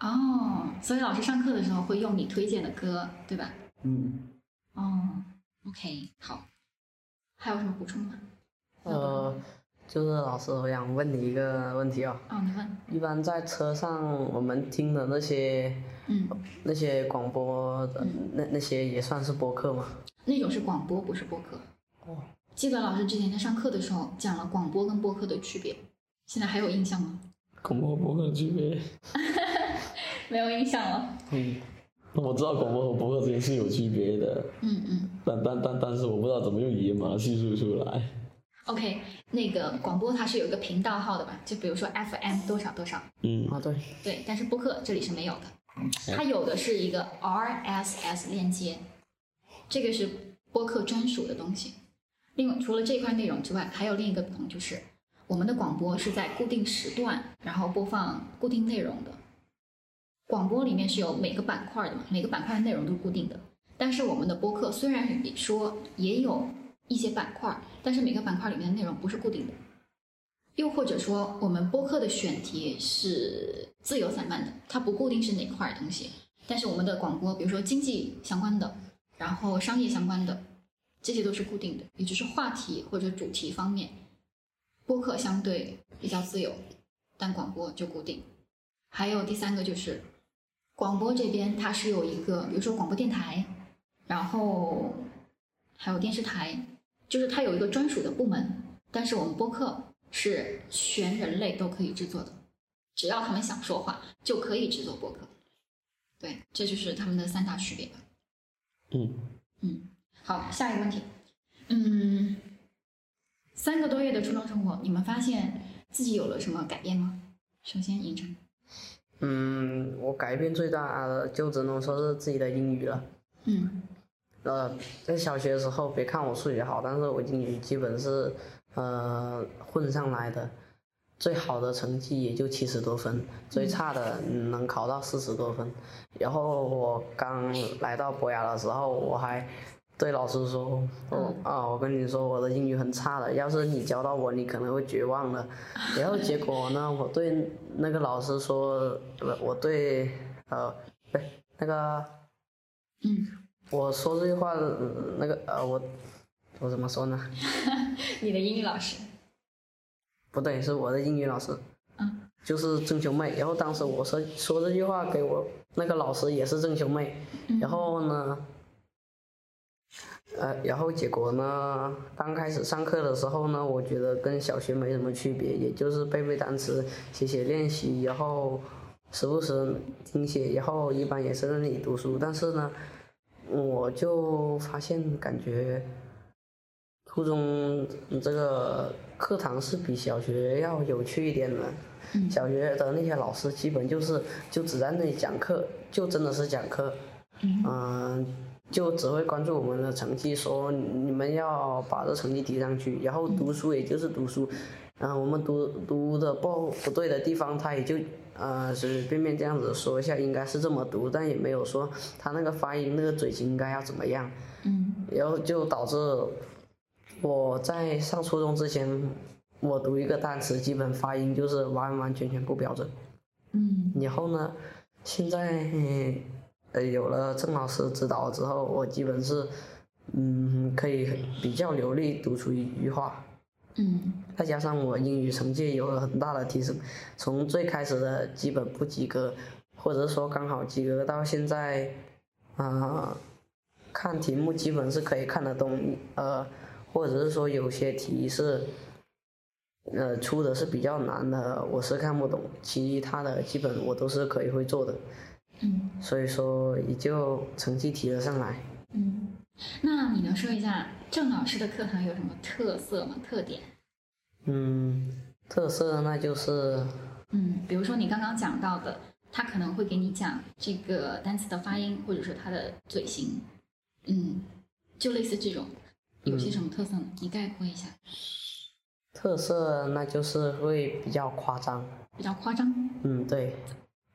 哦，所以老师上课的时候会用你推荐的歌，对吧？嗯。哦，OK，好。还有什么补充吗？呃，就是老师，我想问你一个问题哦。哦，你问。一般在车上我们听的那些，嗯，那些广播的，嗯、那那些也算是播客吗？那种是广播，不是播客。哦。记得老师之前在上课的时候讲了广播跟播客的区别，现在还有印象吗？广播和播客的区别。没有印象了。嗯，我知道广播和播客之间是有区别的。嗯嗯。但但但但是我不知道怎么用语言把它叙述出来。OK，那个广播它是有一个频道号的吧？就比如说 FM 多少多少。嗯啊对。对，但是播客这里是没有的，它有的是一个 RSS 链接，这个是播客专属的东西。另外，除了这块内容之外，还有另一个不同就是，我们的广播是在固定时段，然后播放固定内容的。广播里面是有每个板块的嘛，每个板块的内容都是固定的。但是我们的播客虽然说也有一些板块，但是每个板块里面的内容不是固定的。又或者说，我们播客的选题是自由散漫的，它不固定是哪块东西。但是我们的广播，比如说经济相关的，然后商业相关的，这些都是固定的，也就是话题或者主题方面，播客相对比较自由，但广播就固定。还有第三个就是。广播这边它是有一个，比如说广播电台，然后还有电视台，就是它有一个专属的部门。但是我们播客是全人类都可以制作的，只要他们想说话就可以制作播客。对，这就是他们的三大区别吧。嗯嗯，好，下一个问题，嗯，三个多月的初中生活，你们发现自己有了什么改变吗？首先，尹晨。嗯，我改变最大的就只能说是自己的英语了。嗯，呃，在小学的时候，别看我数学好，但是我英语基本是呃混上来的，最好的成绩也就七十多分，最差的能考到四十多分。然后我刚来到博雅的时候，我还。对老师说，哦啊，我跟你说，我的英语很差的，要是你教到我，你可能会绝望的。然后结果呢，我对那个老师说，我对呃，对那个，嗯，我说这句话，那个呃，我我怎么说呢？你的英语老师？不对，是我的英语老师。嗯。就是郑秋妹。然后当时我说说这句话给我那个老师也是郑秋妹。然后呢？呃，然后结果呢？刚开始上课的时候呢，我觉得跟小学没什么区别，也就是背背单词、写写练习，然后时不时听写，然后一般也是在那里读书。但是呢，我就发现感觉初中这个课堂是比小学要有趣一点的。小学的那些老师基本就是就只在那里讲课，就真的是讲课，嗯。呃就只会关注我们的成绩，说你们要把这成绩提上去，然后读书也就是读书，然后我们读读的不不对的地方，他也就呃随随便便这样子说一下，应该是这么读，但也没有说他那个发音那个嘴型应该要怎么样，嗯，然后就导致我在上初中之前，我读一个单词基本发音就是完完全全不标准，嗯，然后呢，现在。呃，有了郑老师指导之后，我基本是，嗯，可以比较流利读出一句话。嗯。再加上我英语成绩有了很大的提升，从最开始的基本不及格，或者说刚好及格，到现在，啊、呃，看题目基本是可以看得懂，呃，或者是说有些题是，呃，出的是比较难的，我是看不懂，其他的基本我都是可以会做的。嗯，所以说也就成绩提了上来。嗯，那你能说一下郑老师的课堂有什么特色吗？特点？嗯，特色那就是，嗯，比如说你刚刚讲到的，他可能会给你讲这个单词的发音，或者说他的嘴型，嗯，就类似这种，有些什么特色呢？嗯，你概括一下。特色那就是会比较夸张。比较夸张？嗯，对。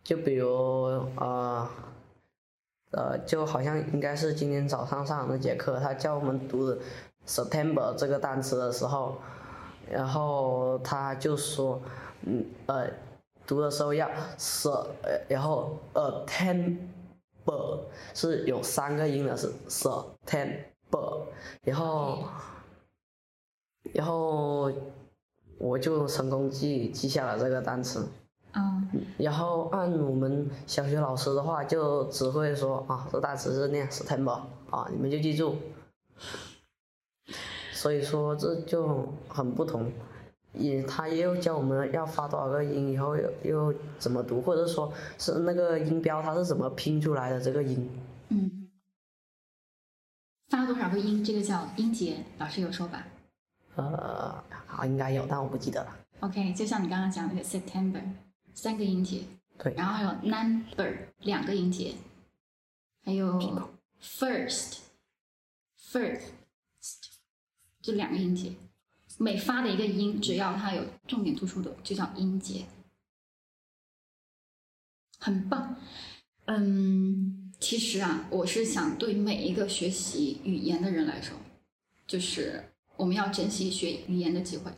就比如呃，呃，就好像应该是今天早上上那节课，他教我们读 September 这个单词的时候，然后他就说，嗯呃，读的时候要 s，然后呃 September 是有三个音的，是 September，然后，然后我就成功记记下了这个单词。嗯。然后按我们小学老师的话，就只会说啊，这单词是念 September 啊，你们就记住。所以说这就很不同，也他也有教我们要发多少个音，以后又又怎么读，或者说是那个音标它是怎么拼出来的这个音。嗯，发多少个音，这个叫音节，老师有说吧？呃，好，应该有，但我不记得了。OK，就像你刚刚讲那个 September，三个音节。对。然后还有 number 两个音节，还有 first，first。就两个音节，每发的一个音，只要它有重点突出的，就叫音节，很棒。嗯，其实啊，我是想对每一个学习语言的人来说，就是我们要珍惜学语言的机会，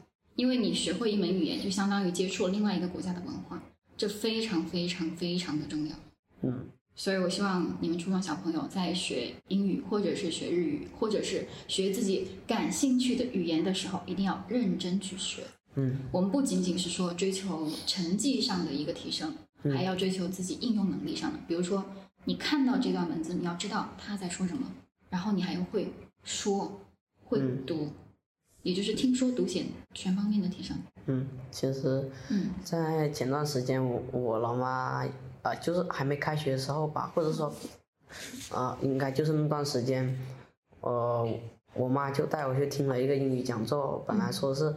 因为你学会一门语言，就相当于接触了另外一个国家的文化，这非常非常非常的重要。嗯。所以，我希望你们初中小朋友在学英语，或者是学日语，或者是学自己感兴趣的语言的时候，一定要认真去学。嗯，我们不仅仅是说追求成绩上的一个提升，嗯，还要追求自己应用能力上的。比如说，你看到这段文字，你要知道他在说什么，然后你还要会说、会读，嗯，也就是听说读写全方面的提升。嗯，其实，嗯，在前段时间，我我老妈。啊、呃，就是还没开学的时候吧，或者说，啊、呃，应该就是那段时间，呃，我妈就带我去听了一个英语讲座。本来说是，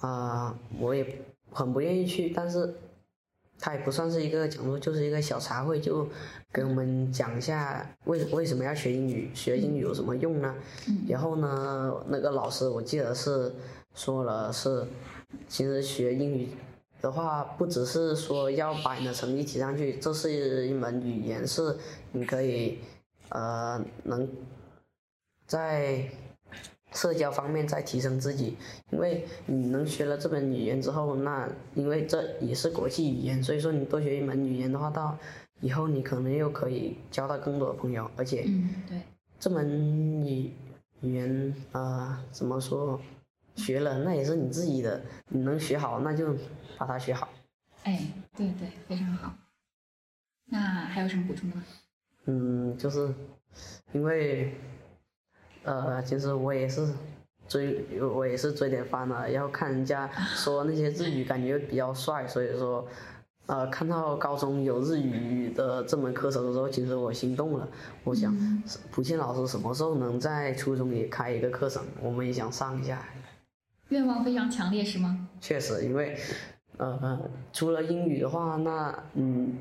啊、呃，我也很不愿意去，但是，它也不算是一个讲座，就是一个小茶会，就给我们讲一下为为什么要学英语，学英语有什么用呢？然后呢，那个老师我记得是说了是，其实学英语。的话，不只是说要把你的成绩提上去，这是一门语言，是你可以，呃，能在社交方面再提升自己。因为你能学了这门语言之后，那因为这也是国际语言，所以说你多学一门语言的话，到以后你可能又可以交到更多的朋友，而且，嗯，对，这门语语言啊，呃，怎么说？学了那也是你自己的，你能学好那就把它学好。哎，对对，非常好。那还有什么补充的吗？嗯，就是因为，呃，其实我也是追，我也是追点番的，然后看人家 说那些日语感觉比较帅，所以说，呃，看到高中有日语的这门课程的时候，其实我心动了。我想，普信老师什么时候能在初中也开一个课程？我们也想上一下。愿望非常强烈是吗？确实，因为，呃，除了英语的话，那嗯，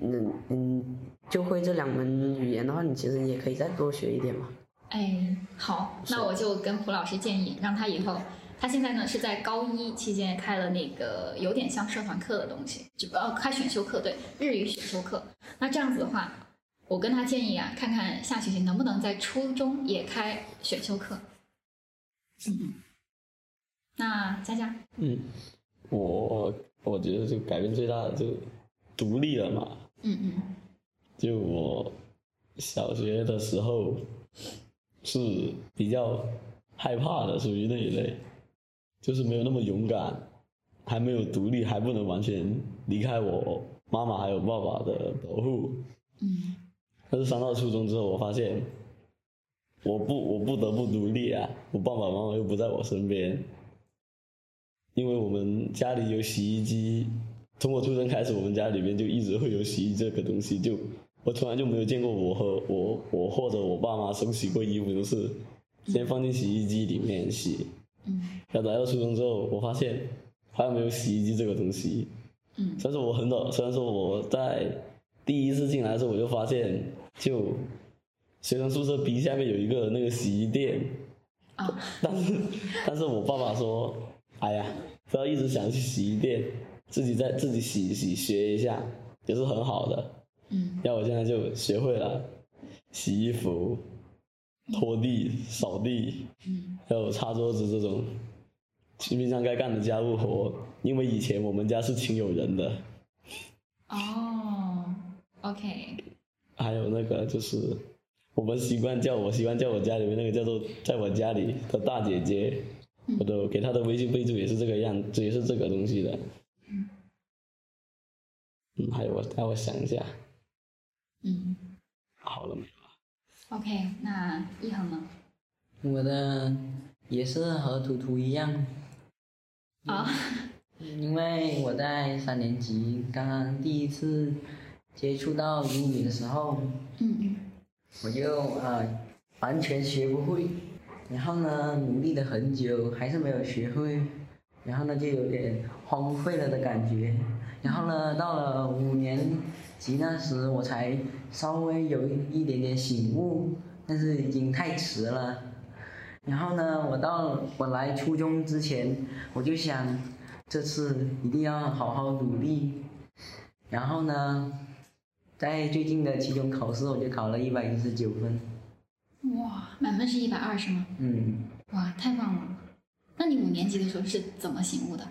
嗯嗯，就会这两门语言的话，你其实也可以再多学一点嘛。哎，好，那我就跟蒲老师建议，让他以后，他现在呢是在高一期间开了那个有点像社团课的东西，就呃开选修课，对，日语选修课。那这样子的话，我跟他建议啊，看看下学期能不能在初中也开选修课。嗯。那佳佳，嗯，我我觉得就改变最大的就独立了嘛。嗯嗯。就我小学的时候是比较害怕的，属于那一类，就是没有那么勇敢，还没有独立，还不能完全离开我妈妈还有爸爸的保护。嗯。但是上到初中之后，我发现我不我不得不独立啊，我爸爸妈妈又不在我身边。因为我们家里有洗衣机，从我出生开始，我们家里面就一直会有洗衣这个东西。就我从来就没有见过我和我我或者我爸妈手洗过衣服，都是先放进洗衣机里面洗。嗯。然后来到初中之后，我发现好像没有洗衣机这个东西。嗯。虽然说我很早，虽然说我在第一次进来的时候我就发现，就学生宿舍 B 下面有一个那个洗衣店。啊、哦。但是，但是我爸爸说。哎呀，不要一直想去洗衣店，自己在自己洗一洗，学一下也是很好的。嗯，要我现在就学会了洗衣服、拖地、扫地，嗯，还有擦桌子这种平常该干的家务活，因为以前我们家是请有人的。哦，OK。还有那个就是，我们习惯叫我习惯叫我家里面那个叫做在我家里的大姐姐，嗯、我都给她的微信备注也是这个样，这也是这个东西的。嗯。嗯，还有我让我想一下。嗯。好了没有？OK，那一恒呢？我的也是和图图一样。啊，因为我在三年级刚刚第一次接触到英语的时候，嗯嗯，我就啊、呃、完全学不会，然后呢努力了很久还是没有学会，然后呢就有点荒废了的感觉，然后呢到了五年级那时我才稍微有一点点醒悟，但是已经太迟了。然后呢，我到我来初中之前，我就想，这次一定要好好努力。然后呢，在最近的期中考试，我就考了一百一十九分。哇，满分是一百二是吗？嗯。哇，太棒了！那你五年级的时候是怎么醒悟的？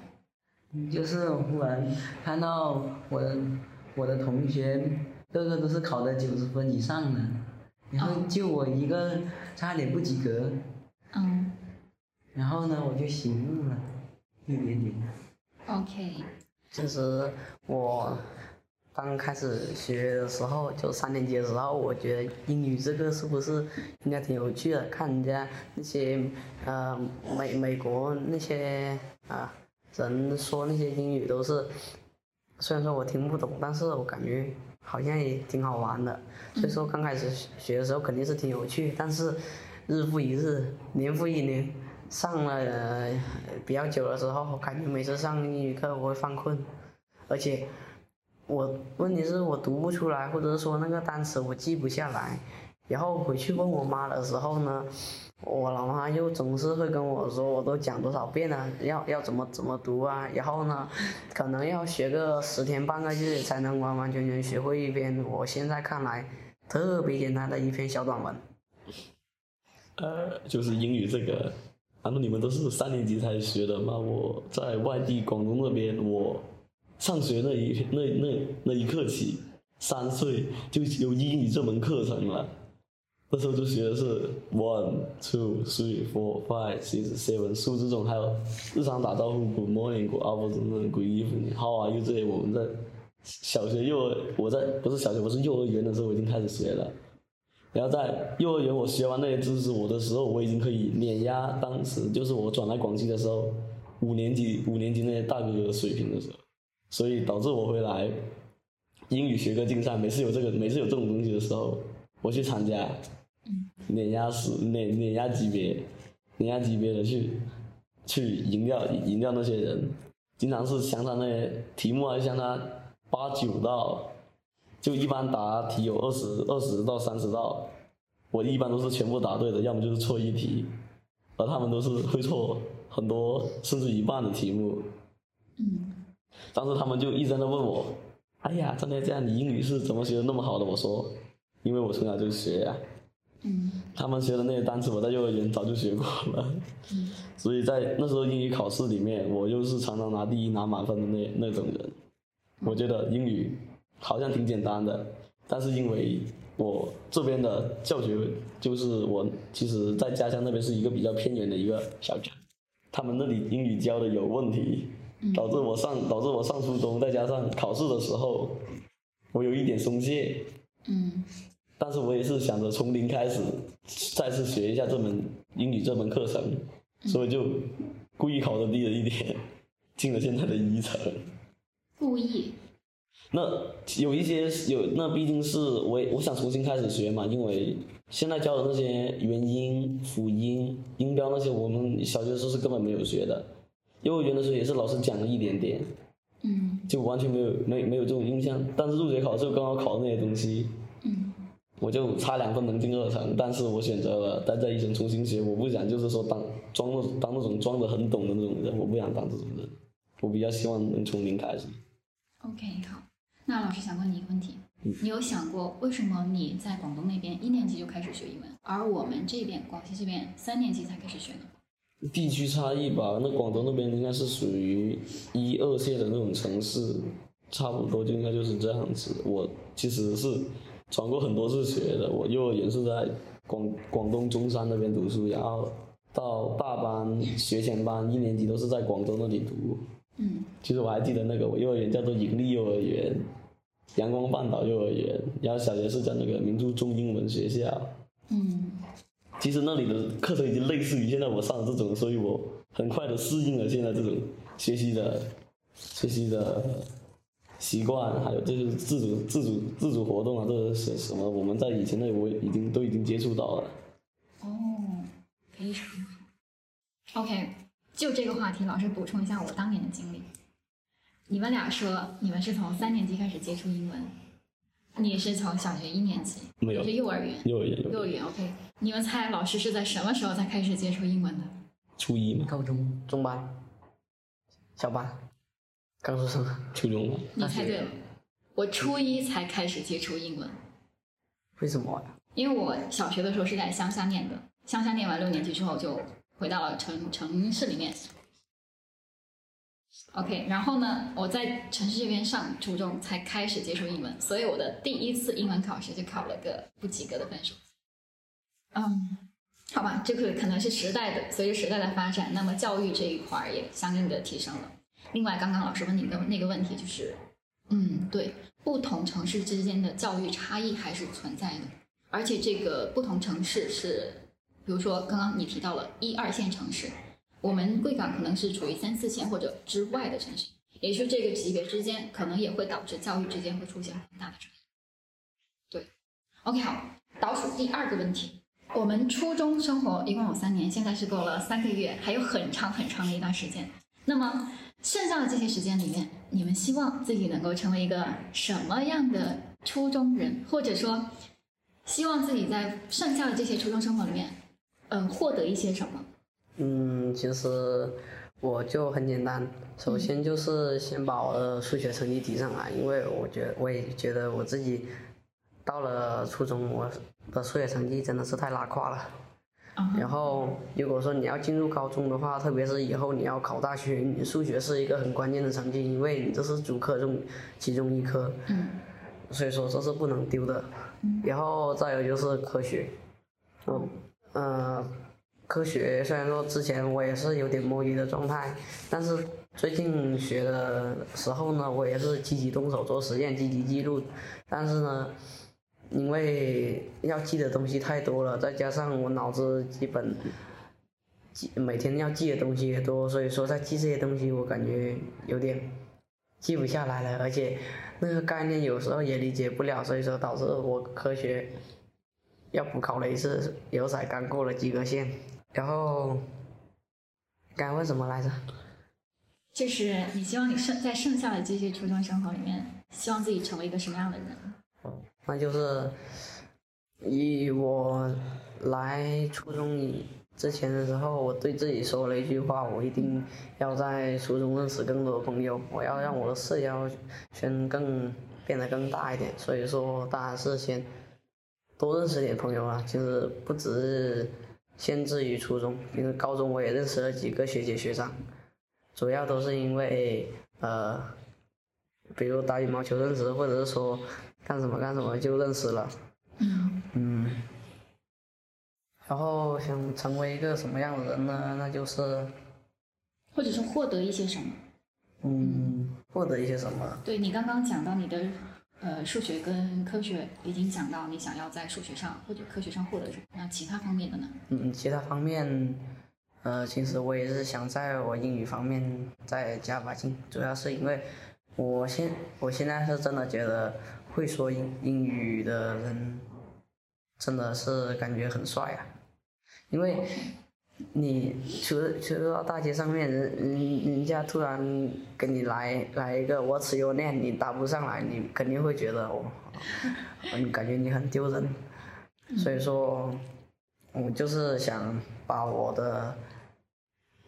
就是我忽然看到我的我的同学个个都是考的九十分以上的，然后就我一个差点不及格。嗯，然后呢，我就醒悟了，一点点。OK。其实我刚开始学的时候，就三年级的时候，我觉得英语这个是不是应该挺有趣的？看人家那些呃美美国那些啊、呃、人说那些英语都是，虽然说我听不懂，但是我感觉好像也挺好玩的。所以说刚开始学的时候肯定是挺有趣，但是。日复一日，年复一年，上了、呃、比较久的时候，感觉每次上英语课我会犯困，而且我问题是我读不出来，或者说那个单词我记不下来，然后回去问我妈的时候呢，我老妈又总是会跟我说，我都讲多少遍了，要要怎么怎么读啊，然后呢，可能要学个十天半个月才能完完全全学会一篇我现在看来特别简单的一篇小短文。呃，就是英语这个，难道你们都是三年级才学的吗？我在外地广东那边，我上学那一那那那一刻起，三岁就有英语这门课程了。那时候就学的是 one two three four five six seven 数字中，还有日常打招呼 good morning good afternoon good evening how are you 这些，我们在小学幼儿，我在不是小学，我是幼儿园的时候我已经开始学了。然后在幼儿园，我学完那些知识，我的时候我已经可以碾压当时就是我转来广西的时候，五年级五年级那些大哥哥的水平的时候，所以导致我回来英语学科竞赛，每次有这个每次有这种东西的时候，我去参加，碾压式碾碾压级别，碾压级别的去去赢掉赢掉那些人，经常是相差那些题目啊，相差八九道。就一般答题有二十二十到三十道，我一般都是全部答对的，要么就是错一题，而他们都是会错很多甚至一半的题目。嗯。当时他们就一直在那问我：“哎呀，张天这样，你英语是怎么学的那么好的？”我说：“因为我从小就学呀。”嗯。他们学的那些单词，我在幼儿园早就学过了。嗯。所以在那时候英语考试里面，我又是常常拿第一、拿满分的那那种人。我觉得英语。好像挺简单的，但是因为我这边的教学，就是我其实在家乡那边是一个比较偏远的一个小镇，他们那里英语教的有问题，导致我上导致我上初中，再加上考试的时候，我有一点松懈。嗯。但是我也是想着从零开始，再次学一下这门英语这门课程，所以就故意考的低了一点，进了现在的一层。故意。那有一些有，那毕竟是我我想重新开始学嘛，因为现在教的那些元音、辅音、音标那些，我们小学时候是根本没有学的。幼儿园的时候也是老师讲了一点点，嗯，就完全没有没没有这种印象。但是入学考试刚好考的那些东西，嗯，我就差两分能进二层，但是我选择了待在一层重新学。我不想就是说当装那当那种装的很懂的那种人，我不想当这种人，我比较希望能从零开始。OK，好。那老师想问你一个问题，你有想过为什么你在广东那边一年级就开始学英文，而我们这边广西这边三年级才开始学呢？地区差异吧，那广东那边应该是属于一二线的那种城市，差不多就应该就是这样子。我其实是转过很多次学的，我幼儿园是在广广东中山那边读书，然后到大班、学前班一年级都是在广州那里读。嗯，其实我还记得那个我幼儿园叫做盈利幼儿园，阳光半岛幼儿园，然后小学是在那个明珠中英文学校。嗯。其实那里的课程已经类似于现在我上的这种，所以我很快的适应了现在这种学习的学习的习惯，还有就是自主自主自主活动啊，这是什么？我们在以前那我已经都已经接触到了。哦，非常好。OK，就这个话题，老师补充一下我当年的经历。你们俩说你们是从三年级开始接触英文，你是从小学一年级，没有，是幼儿园，幼儿园，幼儿园。OK。你们猜老师是在什么时候才开始接触英文的？初一吗？高中、中班、小班，刚出生。初中吗？你猜对了，我初一才开始接触英文。为什么？因为我小学的时候是在乡下念的，乡下念完六年级之后就回到了城城市里面。OK，然后呢，我在城市这边上初中才开始接触英文，所以我的第一次英文考试就考了个不及格的分数。嗯，好吧，这个可能是时代的，随着时代的发展，那么教育这一块也相应的提升了。另外，刚刚老师问你的那个问题就是，嗯，对，不同城市之间的教育差异还是存在的，而且这个不同城市是，比如说刚刚你提到了一二线城市，我们贵港可能是处于三四线或者之外的城市，也就是这个级别之间可能也会导致教育之间会出现很大的差异。对，OK，好，倒数第二个问题。我们初中生活一共有三年，现在是过了三个月，还有很长很长的一段时间。那么剩下的这些时间里面，你们希望自己能够成为一个什么样的初中人，或者说，希望自己在剩下的这些初中生活里面，嗯，获得一些什么？嗯，其实我就很简单，首先就是先把我的数学成绩提上来，因为我觉得我也觉得我自己。到了初中，我的数学成绩真的是太拉胯了。然后，如果说你要进入高中的话，特别是以后你要考大学，你数学是一个很关键的成绩，因为你这是主科中其中一科。所以说这是不能丢的。然后再有就是科学。嗯，呃，科学虽然说之前我也是有点摸鱼的状态，但是最近学的时候呢，我也是积极动手做实验，积极记录。但是呢。因为要记的东西太多了，再加上我脑子基本记每天要记的东西也多，所以说在记这些东西我感觉有点记不下来了，而且那个概念有时候也理解不了，所以说导致我科学要补考了一次，有才刚过了及格线。然后该问什么来着？就是你希望你剩在剩下的这些初中生活里面，希望自己成为一个什么样的人？那就是以我来初中以之前的时候，我对自己说了一句话：我一定要在初中认识更多的朋友，我要让我的社交圈更变得更大一点。所以说，当然是先多认识点朋友啊。就是不只是限制于初中，因为高中我也认识了几个学姐学长，主要都是因为呃，比如打羽毛球认识，或者是说。干什么干什么就认识了，嗯，嗯，然后想成为一个什么样的人呢？那就是，或者是获得一些什么，嗯，获得一些什么？对，你刚刚讲到你的，呃，数学跟科学已经讲到你想要在数学上或者科学上获得什么，那其他方面的呢？嗯，其他方面，呃，其实我也是想在我英语方面再加把劲，主要是因为我现我现在是真的觉得。会说英英语的人，真的是感觉很帅啊！因为你出出到大街上面，人人人家突然跟你来来一个 What's your name？你答不上来，你肯定会觉得我，你感觉你很丢人。所以说，我就是想把我的。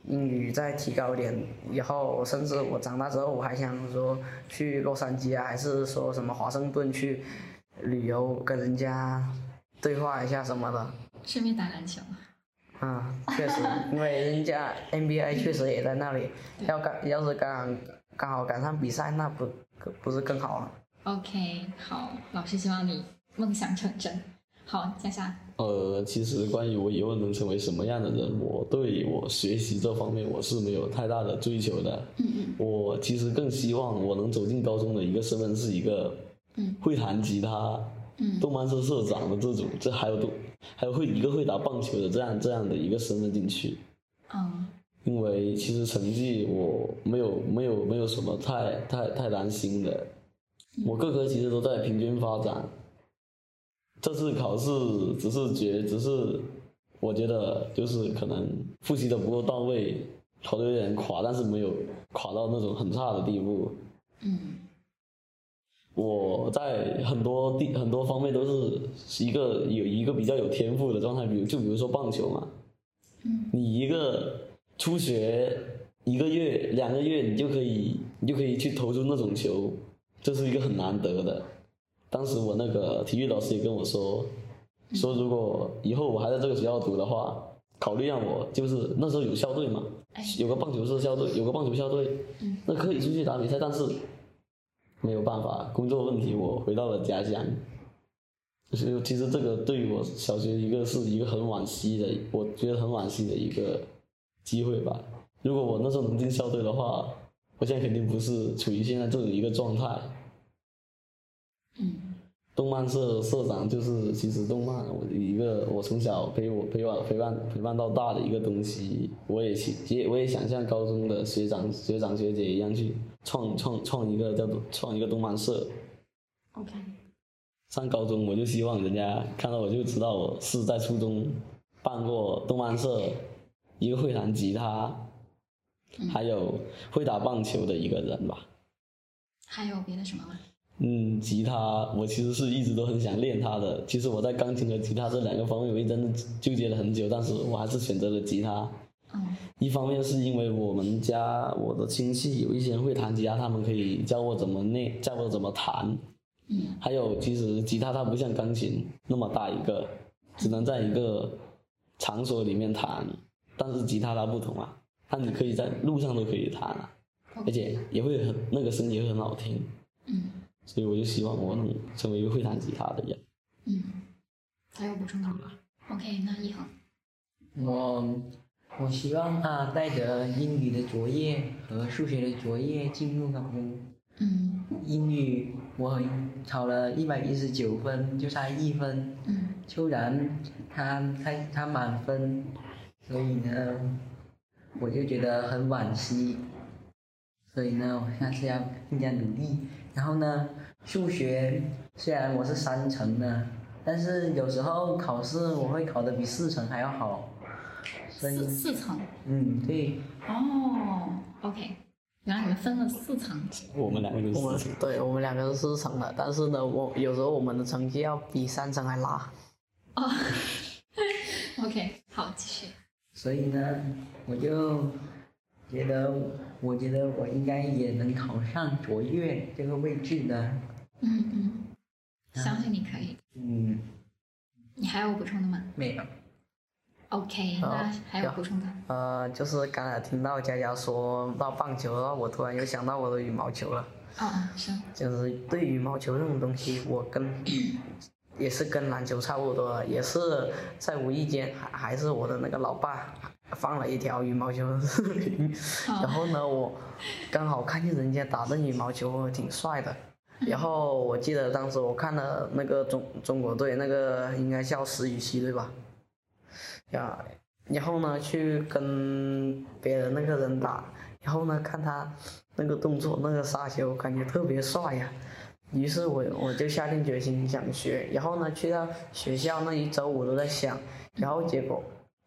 英语再提高一点，以后甚至我长大之后，我还想说去洛杉矶啊，还是说什么华盛顿去旅游，跟人家对话一下什么的。顺便打篮球。啊，确实，因为人家 NBA 确实也在那里，要赶要是刚刚好赶上比赛，那不不是更好了。OK，好，老师希望你梦想成真。好，佳佳。呃，其实关于我以后能成为什么样的人，我对我学习这方面我是没有太大的追求的。嗯嗯。我其实更希望我能走进高中的一个身份是一个，嗯，会弹吉他，嗯，动漫社社长的这种，这还有都还有会一个会打棒球的这样这样的一个身份进去。嗯。因为其实成绩我没有没有没有什么太太太担心的，我各科其实都在平均发展。这次考试只是觉，只是我觉得就是可能复习的不够到位，考的有点垮，但是没有垮到那种很差的地步。嗯，我在很多地很多方面都是一个有一个比较有天赋的状态，比如就比如说棒球嘛，嗯，你一个初学一个月两个月，你就可以你就可以去投出那种球，这是一个很难得的。当时我那个体育老师也跟我说，说如果以后我还在这个学校读的话，考虑让我就是那时候有校队嘛，有个棒球社校队，有个棒球校队，那可以出去打比赛，但是没有办法，工作问题，我回到了家乡。就是其实这个对于我小学一个是一个很惋惜的，我觉得很惋惜的一个机会吧。如果我那时候能进校队的话，我现在肯定不是处于现在这种一个状态。嗯，动漫社社长就是其实动漫我一个我从小陪我陪我陪伴陪伴到大的一个东西，我也也我也想像高中的学长学长学姐一样去创创创一个叫做创一个动漫社。OK。上高中我就希望人家看到我就知道我是在初中办过动漫社，一个会弹吉他，还有会打棒球的一个人吧。还有别的什么吗？嗯，吉他我其实是一直都很想练它的。其实我在钢琴和吉他这两个方面，我一直真的纠结了很久，但是我还是选择了吉他。嗯。一方面是因为我们家我的亲戚有一些人会弹吉他，他们可以教我怎么练，教我怎么弹。嗯。还有，其实吉他它不像钢琴那么大一个，只能在一个场所里面弹。但是吉他它不同啊，它你可以在路上都可以弹啊，而且也会很那个声音也会很好听。嗯。所以我就希望我能成为一个会弹吉他的人。嗯，还有补充的吗？OK，那一恒。我我希望他带着英语的作业和数学的作业进入高中。嗯。英语我考了一百一十九分，就差一分。嗯。秋然他他他满分，所以呢，我就觉得很惋惜。所以呢，我下次要更加努力。然后呢，数学虽然我是三成的，但是有时候考试我会考的比四成还要好。所以四四层。嗯，对。哦，OK，原来你们分了四层。我们两个就是四层。对，我们两个是四层的，但是呢，我有时候我们的成绩要比三层还拉。哦，OK，好，继续。所以呢，我就。觉得，我觉得我应该也能考上卓越这个位置的。嗯嗯，相信你可以。嗯。你还有补充的吗？没有。OK，那还有补充的？呃，就是刚才听到佳佳说到棒球的话，我突然又想到我的羽毛球了。啊，是。就是对羽毛球这种东西，我跟 也是跟篮球差不多的，也是在无意间还还是我的那个老爸。放了一条羽毛球 的视频，然后呢，我刚好看见人家打的羽毛球挺帅的，然后我记得当时我看了那个中中国队那个应该叫石宇奇对吧？呀，然后呢去跟别人那个人打，然后呢看他那个动作那个杀球感觉特别帅呀，于是我我就下定决心想学，然后呢去到学校那一周我都在想，然后结果。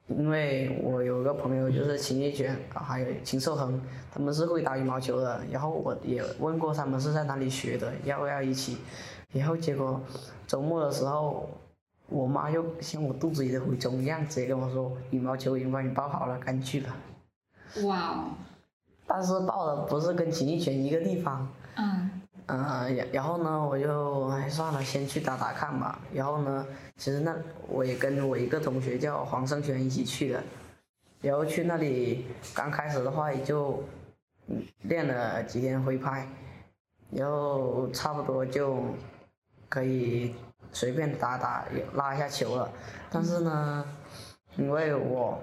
因为我有个朋友就是秦一泉，还有秦寿恒，他们是会打羽毛球的。然后我也问过他们是在哪里学的，要不要一起？然后结果周末的时候，我妈又像我肚子里的蛔虫一样，直接跟我说羽毛球已经帮你报好了，赶紧去吧。哇哦！但是报的不是跟秦一泉一个地方。嗯。嗯，然然后呢，我就哎算了，先去打打看吧。然后呢，其实那我也跟我一个同学叫黄胜权一起去的。然后去那里，刚开始的话也就练了几天挥拍，然后差不多就可以随便打打拉一下球了。但是呢，因为我。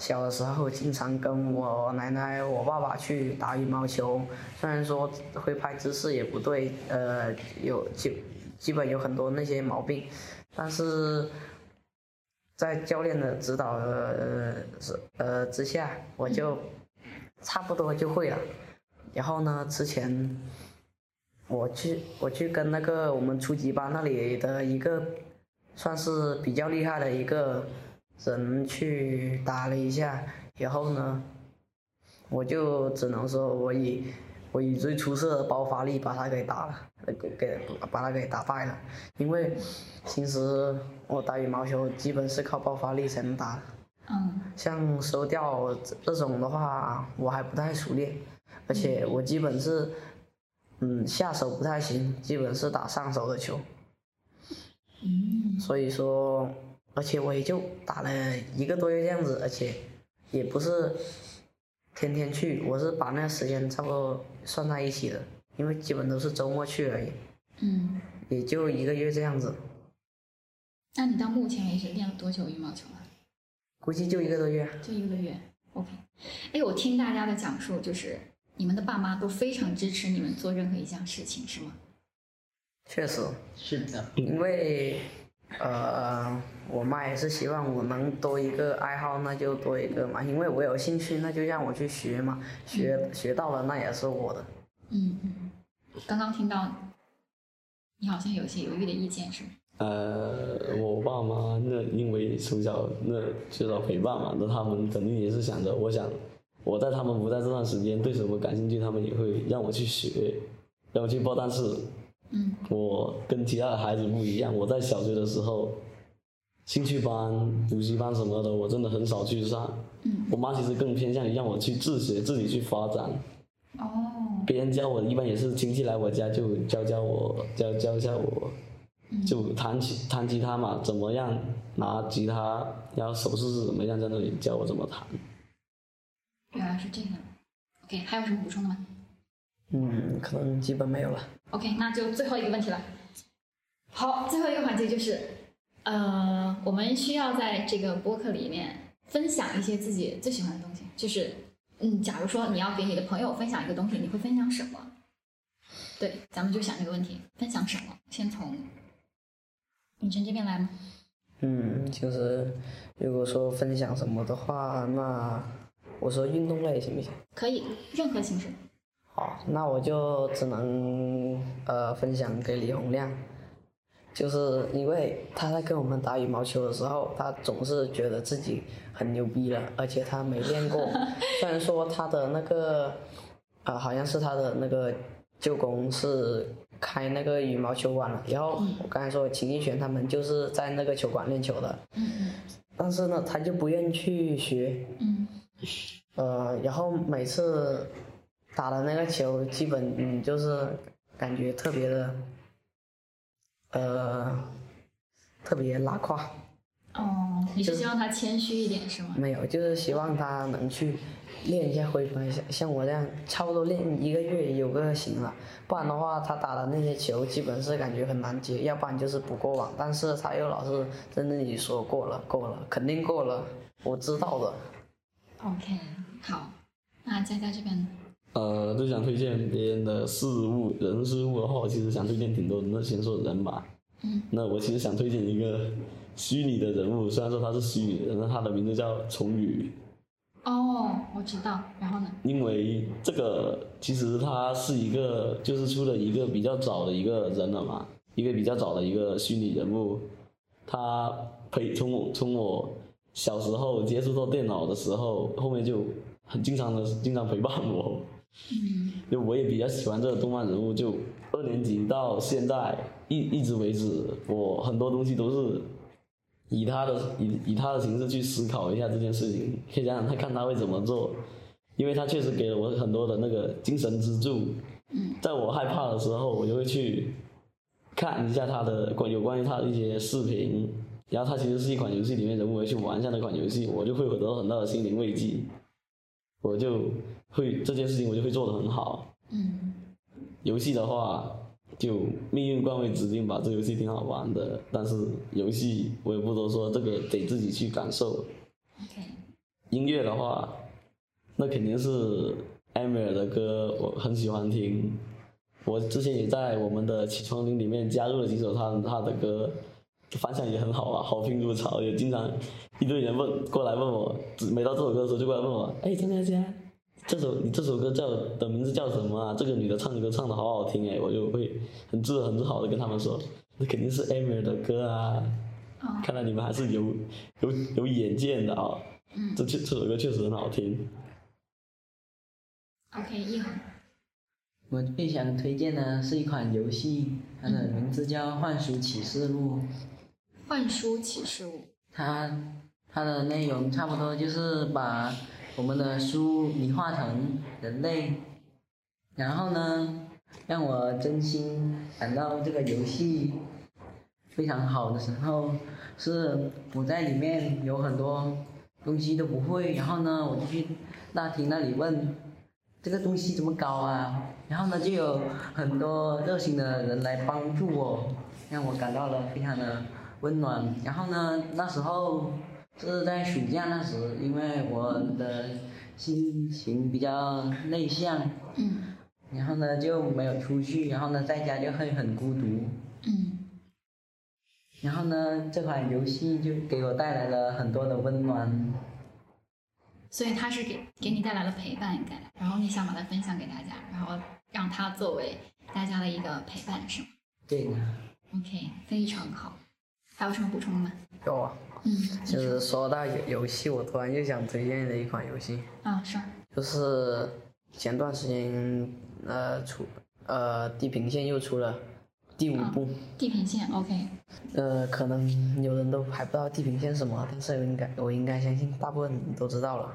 小的时候经常跟我奶奶、我爸爸去打羽毛球，虽然说挥拍姿势也不对，呃，有基基本有很多那些毛病，但是在教练的指导呃呃之下，我就差不多就会了。然后呢，之前我去我去跟那个我们初级班那里的一个算是比较厉害的一个。人去打了一下，然后呢，我就只能说我以我以最出色的爆发力把他给打了，给给把他给打败了。因为平时我打羽毛球基本是靠爆发力才能打。嗯。像收掉这种的话，我还不太熟练，而且我基本是，嗯，下手不太行，基本是打上手的球。嗯。所以说。而且我也就打了一个多月这样子，而且也不是天天去，我是把那个时间差不多算在一起的，因为基本都是周末去而已。嗯。也就一个月这样子。那你到目前为止练了多久羽毛球了？估计就一个多月。就一个多月，OK。哎，我听大家的讲述，就是你们的爸妈都非常支持你们做任何一项事情，是吗？确实。是的。因为。呃，我妈也是希望我能多一个爱好，那就多一个嘛。因为我有兴趣，那就让我去学嘛。学、嗯、学到了，那也是我的。嗯嗯。刚刚听到，你好像有些犹豫的意见，是吗？呃，我爸妈那因为从小那缺少陪伴嘛，那他们肯定也是想着，我想我在他们不在这段时间对什么感兴趣，他们也会让我去学，让我去报，但是。嗯，我跟其他的孩子不一样。我在小学的时候，兴趣班、补习班什么的，我真的很少去上。嗯，我妈其实更偏向于让我去自学，自己去发展。哦。别人教我一般也是亲戚来我家就教教我，教教一下我，就弹吉弹吉他嘛，怎么样拿吉他，然后手势是怎么样，在那里教我怎么弹。原来是这样。OK，还有什么补充的吗？嗯，可能基本没有了。OK，那就最后一个问题了。好，最后一个环节就是，呃，我们需要在这个播客里面分享一些自己最喜欢的东西。就是，嗯，假如说你要给你的朋友分享一个东西，你会分享什么？对，咱们就想这个问题，分享什么？先从影晨这边来吗？嗯，就是如果说分享什么的话，那我说运动类行不行？可以，任何形式。好，那我就只能呃分享给李洪亮，就是因为他在跟我们打羽毛球的时候，他总是觉得自己很牛逼了，而且他没练过。虽然说他的那个啊、呃，好像是他的那个舅公是开那个羽毛球馆了，然后我刚才说秦逸璇他们就是在那个球馆练球的，但是呢，他就不愿意去学，呃，然后每次。打的那个球，基本嗯就是感觉特别的，呃，特别拉胯。哦，你是希望他谦虚一点是吗？没有，就是希望他能去练一下挥拍，像像我这样，差不多练一个月有个行了。不然的话，他打的那些球基本是感觉很难接，要不然就是不过网。但是他又老是在那里说过了，过了，肯定过了，我知道的。OK，好，那佳佳这边。呃，就想推荐别人的事物、人事物的话，我其实想推荐挺多的。那先说人吧。嗯。那我其实想推荐一个虚拟的人物，虽然说他是虚拟的，那他的名字叫崇宇。哦，我知道。然后呢？因为这个其实他是一个，就是出了一个比较早的一个人了嘛，一个比较早的一个虚拟人物。他陪从我从我小时候接触到电脑的时候，后面就很经常的经常陪伴我。嗯，就我也比较喜欢这个动漫人物，就二年级到现在一一直为止，我很多东西都是以他的以以他的形式去思考一下这件事情，可以想想他看他会怎么做，因为他确实给了我很多的那个精神支柱，嗯，在我害怕的时候，我就会去看一下他的关有关于他的一些视频，然后他其实是一款游戏里面人物，我去玩一下那款游戏，我就会得到很大的心灵慰藉，我就会这件事情我就会做得很好。嗯，游戏的话，就命运惯会指定吧，这游戏挺好玩的，但是游戏我也不多说，这个得自己去感受。OK。音乐的话，那肯定是。艾米尔的歌我很喜欢听，我之前也在我们的起床铃里面加入了几首他他的歌，反响也很好啊，好评如潮，也经常一堆人问过来问我，每到这首歌的时候就过来问我，哎，张佳佳，这首你这首歌叫的名字叫什么啊？这个女的唱歌唱的好好听哎，我就会很自很自豪的跟他们说，那肯定是艾米尔的歌啊，看来你们还是有有有眼见的啊，这这这首歌确实很好听。OK，一恒。我最想推荐的是一款游戏，它的名字叫《幻书启示录》。幻书启示录。它它的内容差不多就是把我们的书拟化成人类，然后呢，让我真心感到这个游戏非常好的时候，是我在里面有很多东西都不会，然后呢，我就去大厅那里问。这个东西怎么搞啊？然后呢，就有很多热心的人来帮助我，让我感到了非常的温暖。然后呢，那时候是在暑假那时，因为我的心情比较内向，嗯，然后呢就没有出去，然后呢在家就会很孤独，嗯，然后呢这款游戏就给我带来了很多的温暖。所以它是给给你带来了陪伴感，然后你想把它分享给大家，然后让它作为大家的一个陪伴，是吗？对的。OK，非常好。还有什么补充的吗？有啊。嗯。就是说到游游戏，我突然又想推荐的一款游戏。啊，是。就是前段时间呃出呃地平线又出了第五部。啊、地平线，OK。呃，可能有人都还不知道地平线什么，但是我应该我应该相信大部分人都知道了。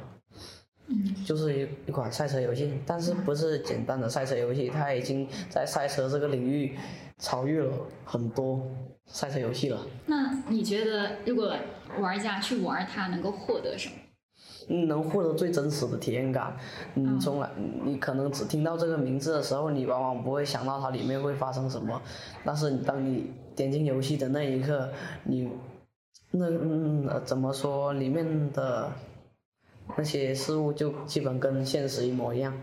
嗯，就是一一款赛车游戏，但是不是简单的赛车游戏，它已经在赛车这个领域超越了很多赛车游戏了。那你觉得，如果玩家去玩它，能够获得什么？能获得最真实的体验感。你从来，你可能只听到这个名字的时候，你往往不会想到它里面会发生什么，但是当你点进游戏的那一刻，你那嗯怎么说里面的？那些事物就基本跟现实一模一样，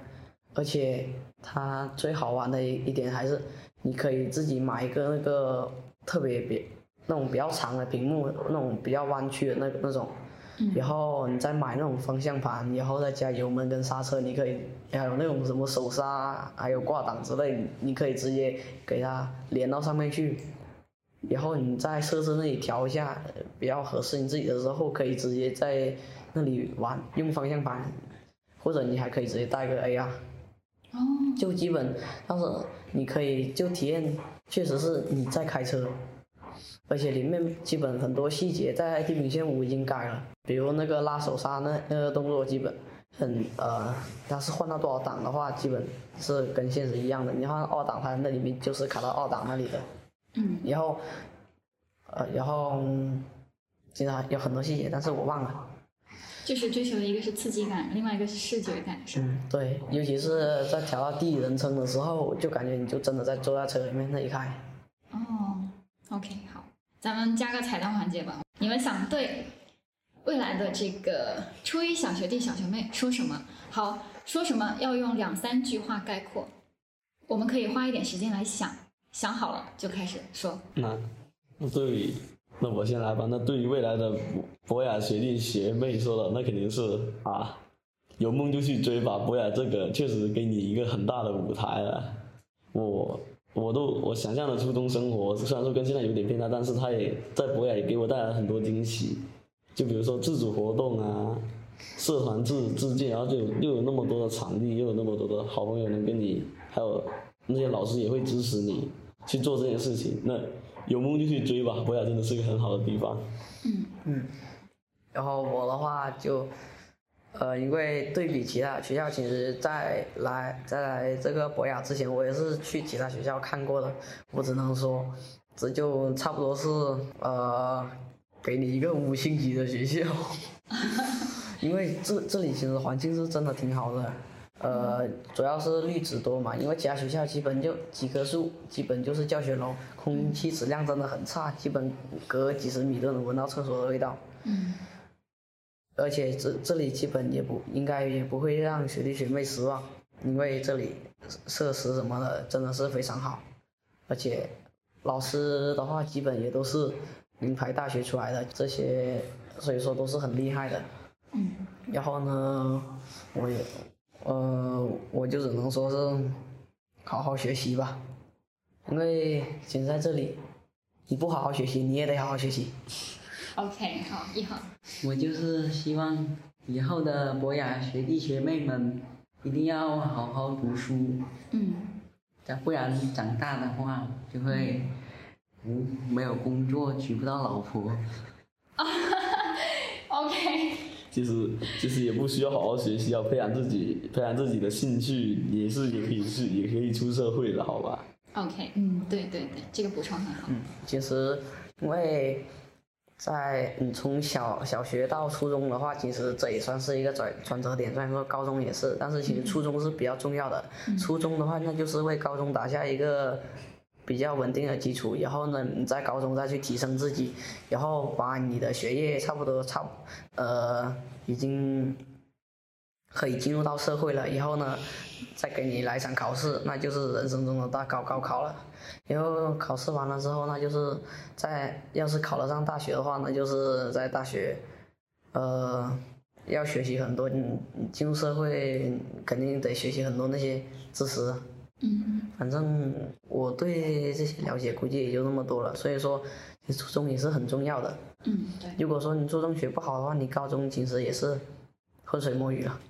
而且它最好玩的一一点还是，你可以自己买一个那个特别别那种比较长的屏幕，那种比较弯曲的那那种，然后你再买那种方向盘，然后再加油门跟刹车，你可以还有那种什么手刹，还有挂挡之类，你可以直接给它连到上面去，然后你在设置那里调一下比较合适你自己的时候，可以直接在。那里玩用方向盘，或者你还可以直接带个 AR，哦，就基本，但是你可以就体验，确实是你在开车，而且里面基本很多细节在地平线五已经改了，比如那个拉手刹那那个动作基本很呃，它是换到多少档的话，基本是跟现实一样的，你换二档它那里面就是卡到二档那里的，嗯，然后，呃，然后，其实有很多细节，但是我忘了。就是追求的一个是刺激感，另外一个是视觉感，是吧？嗯，对，尤其是在调到第一人称的时候，就感觉你就真的在坐在车里面那一开。哦，OK，好，咱们加个彩蛋环节吧。你们想对未来的这个初一小学弟小学妹说什么？好，说什么要用两三句话概括。我们可以花一点时间来想，想好了就开始说。那，对。那我先来吧。那对于未来的博雅学弟学妹说的，那肯定是啊，有梦就去追吧。博雅这个确实给你一个很大的舞台了。我我都我想象的初中生活，虽然说跟现在有点偏差，但是他也在博雅也给我带来很多惊喜。就比如说自主活动啊，社团自自建，然后就又有那么多的场地，又有那么多的好朋友能跟你，还有那些老师也会支持你去做这件事情。那。有梦就去追吧，博雅真的是一个很好的地方。嗯嗯，然后我的话就，呃，因为对比其他学校，其实在来在来这个博雅之前，我也是去其他学校看过的。我只能说，这就差不多是呃，给你一个五星级的学校，因为这这里其实环境是真的挺好的。呃，主要是绿植多嘛，因为其他学校基本就几棵树，基本就是教学楼，空气质量真的很差，基本隔几十米都能闻到厕所的味道。嗯。而且这这里基本也不应该也不会让学弟学妹失望，因为这里设施什么的真的是非常好，而且老师的话基本也都是名牌大学出来的，这些所以说都是很厉害的。嗯。然后呢，我也。呃，我就只能说是好好学习吧，因为现在这里，你不好好学习，你也得好好学习。OK，好，一号。我就是希望以后的博雅学弟学妹们一定要好好读书。嗯。再不然长大的话就会无没有工作，娶不到老婆。其实其实也不需要好好学习，要培养自己，培养自己的兴趣，也是也可以是也可以出社会的，好吧？OK，嗯，对对对，这个补充很好。嗯，其实因为在你从小小学到初中的话，其实这也算是一个转转折点，虽然说高中也是，但是其实初中是比较重要的。嗯、初中的话，那就是为高中打下一个。比较稳定的基础，然后呢，你在高中再去提升自己，然后把你的学业差不多差，呃，已经可以进入到社会了，以后呢，再给你来场考试，那就是人生中的大高高考了。然后考试完了之后，那就是在要是考得上大学的话，那就是在大学，呃，要学习很多，进入社会肯定得学习很多那些知识。嗯，反正我对这些了解估计也就那么多了，所以说你初中也是很重要的。嗯，对。如果说你初中学不好的话，你高中其实也是浑水摸鱼了。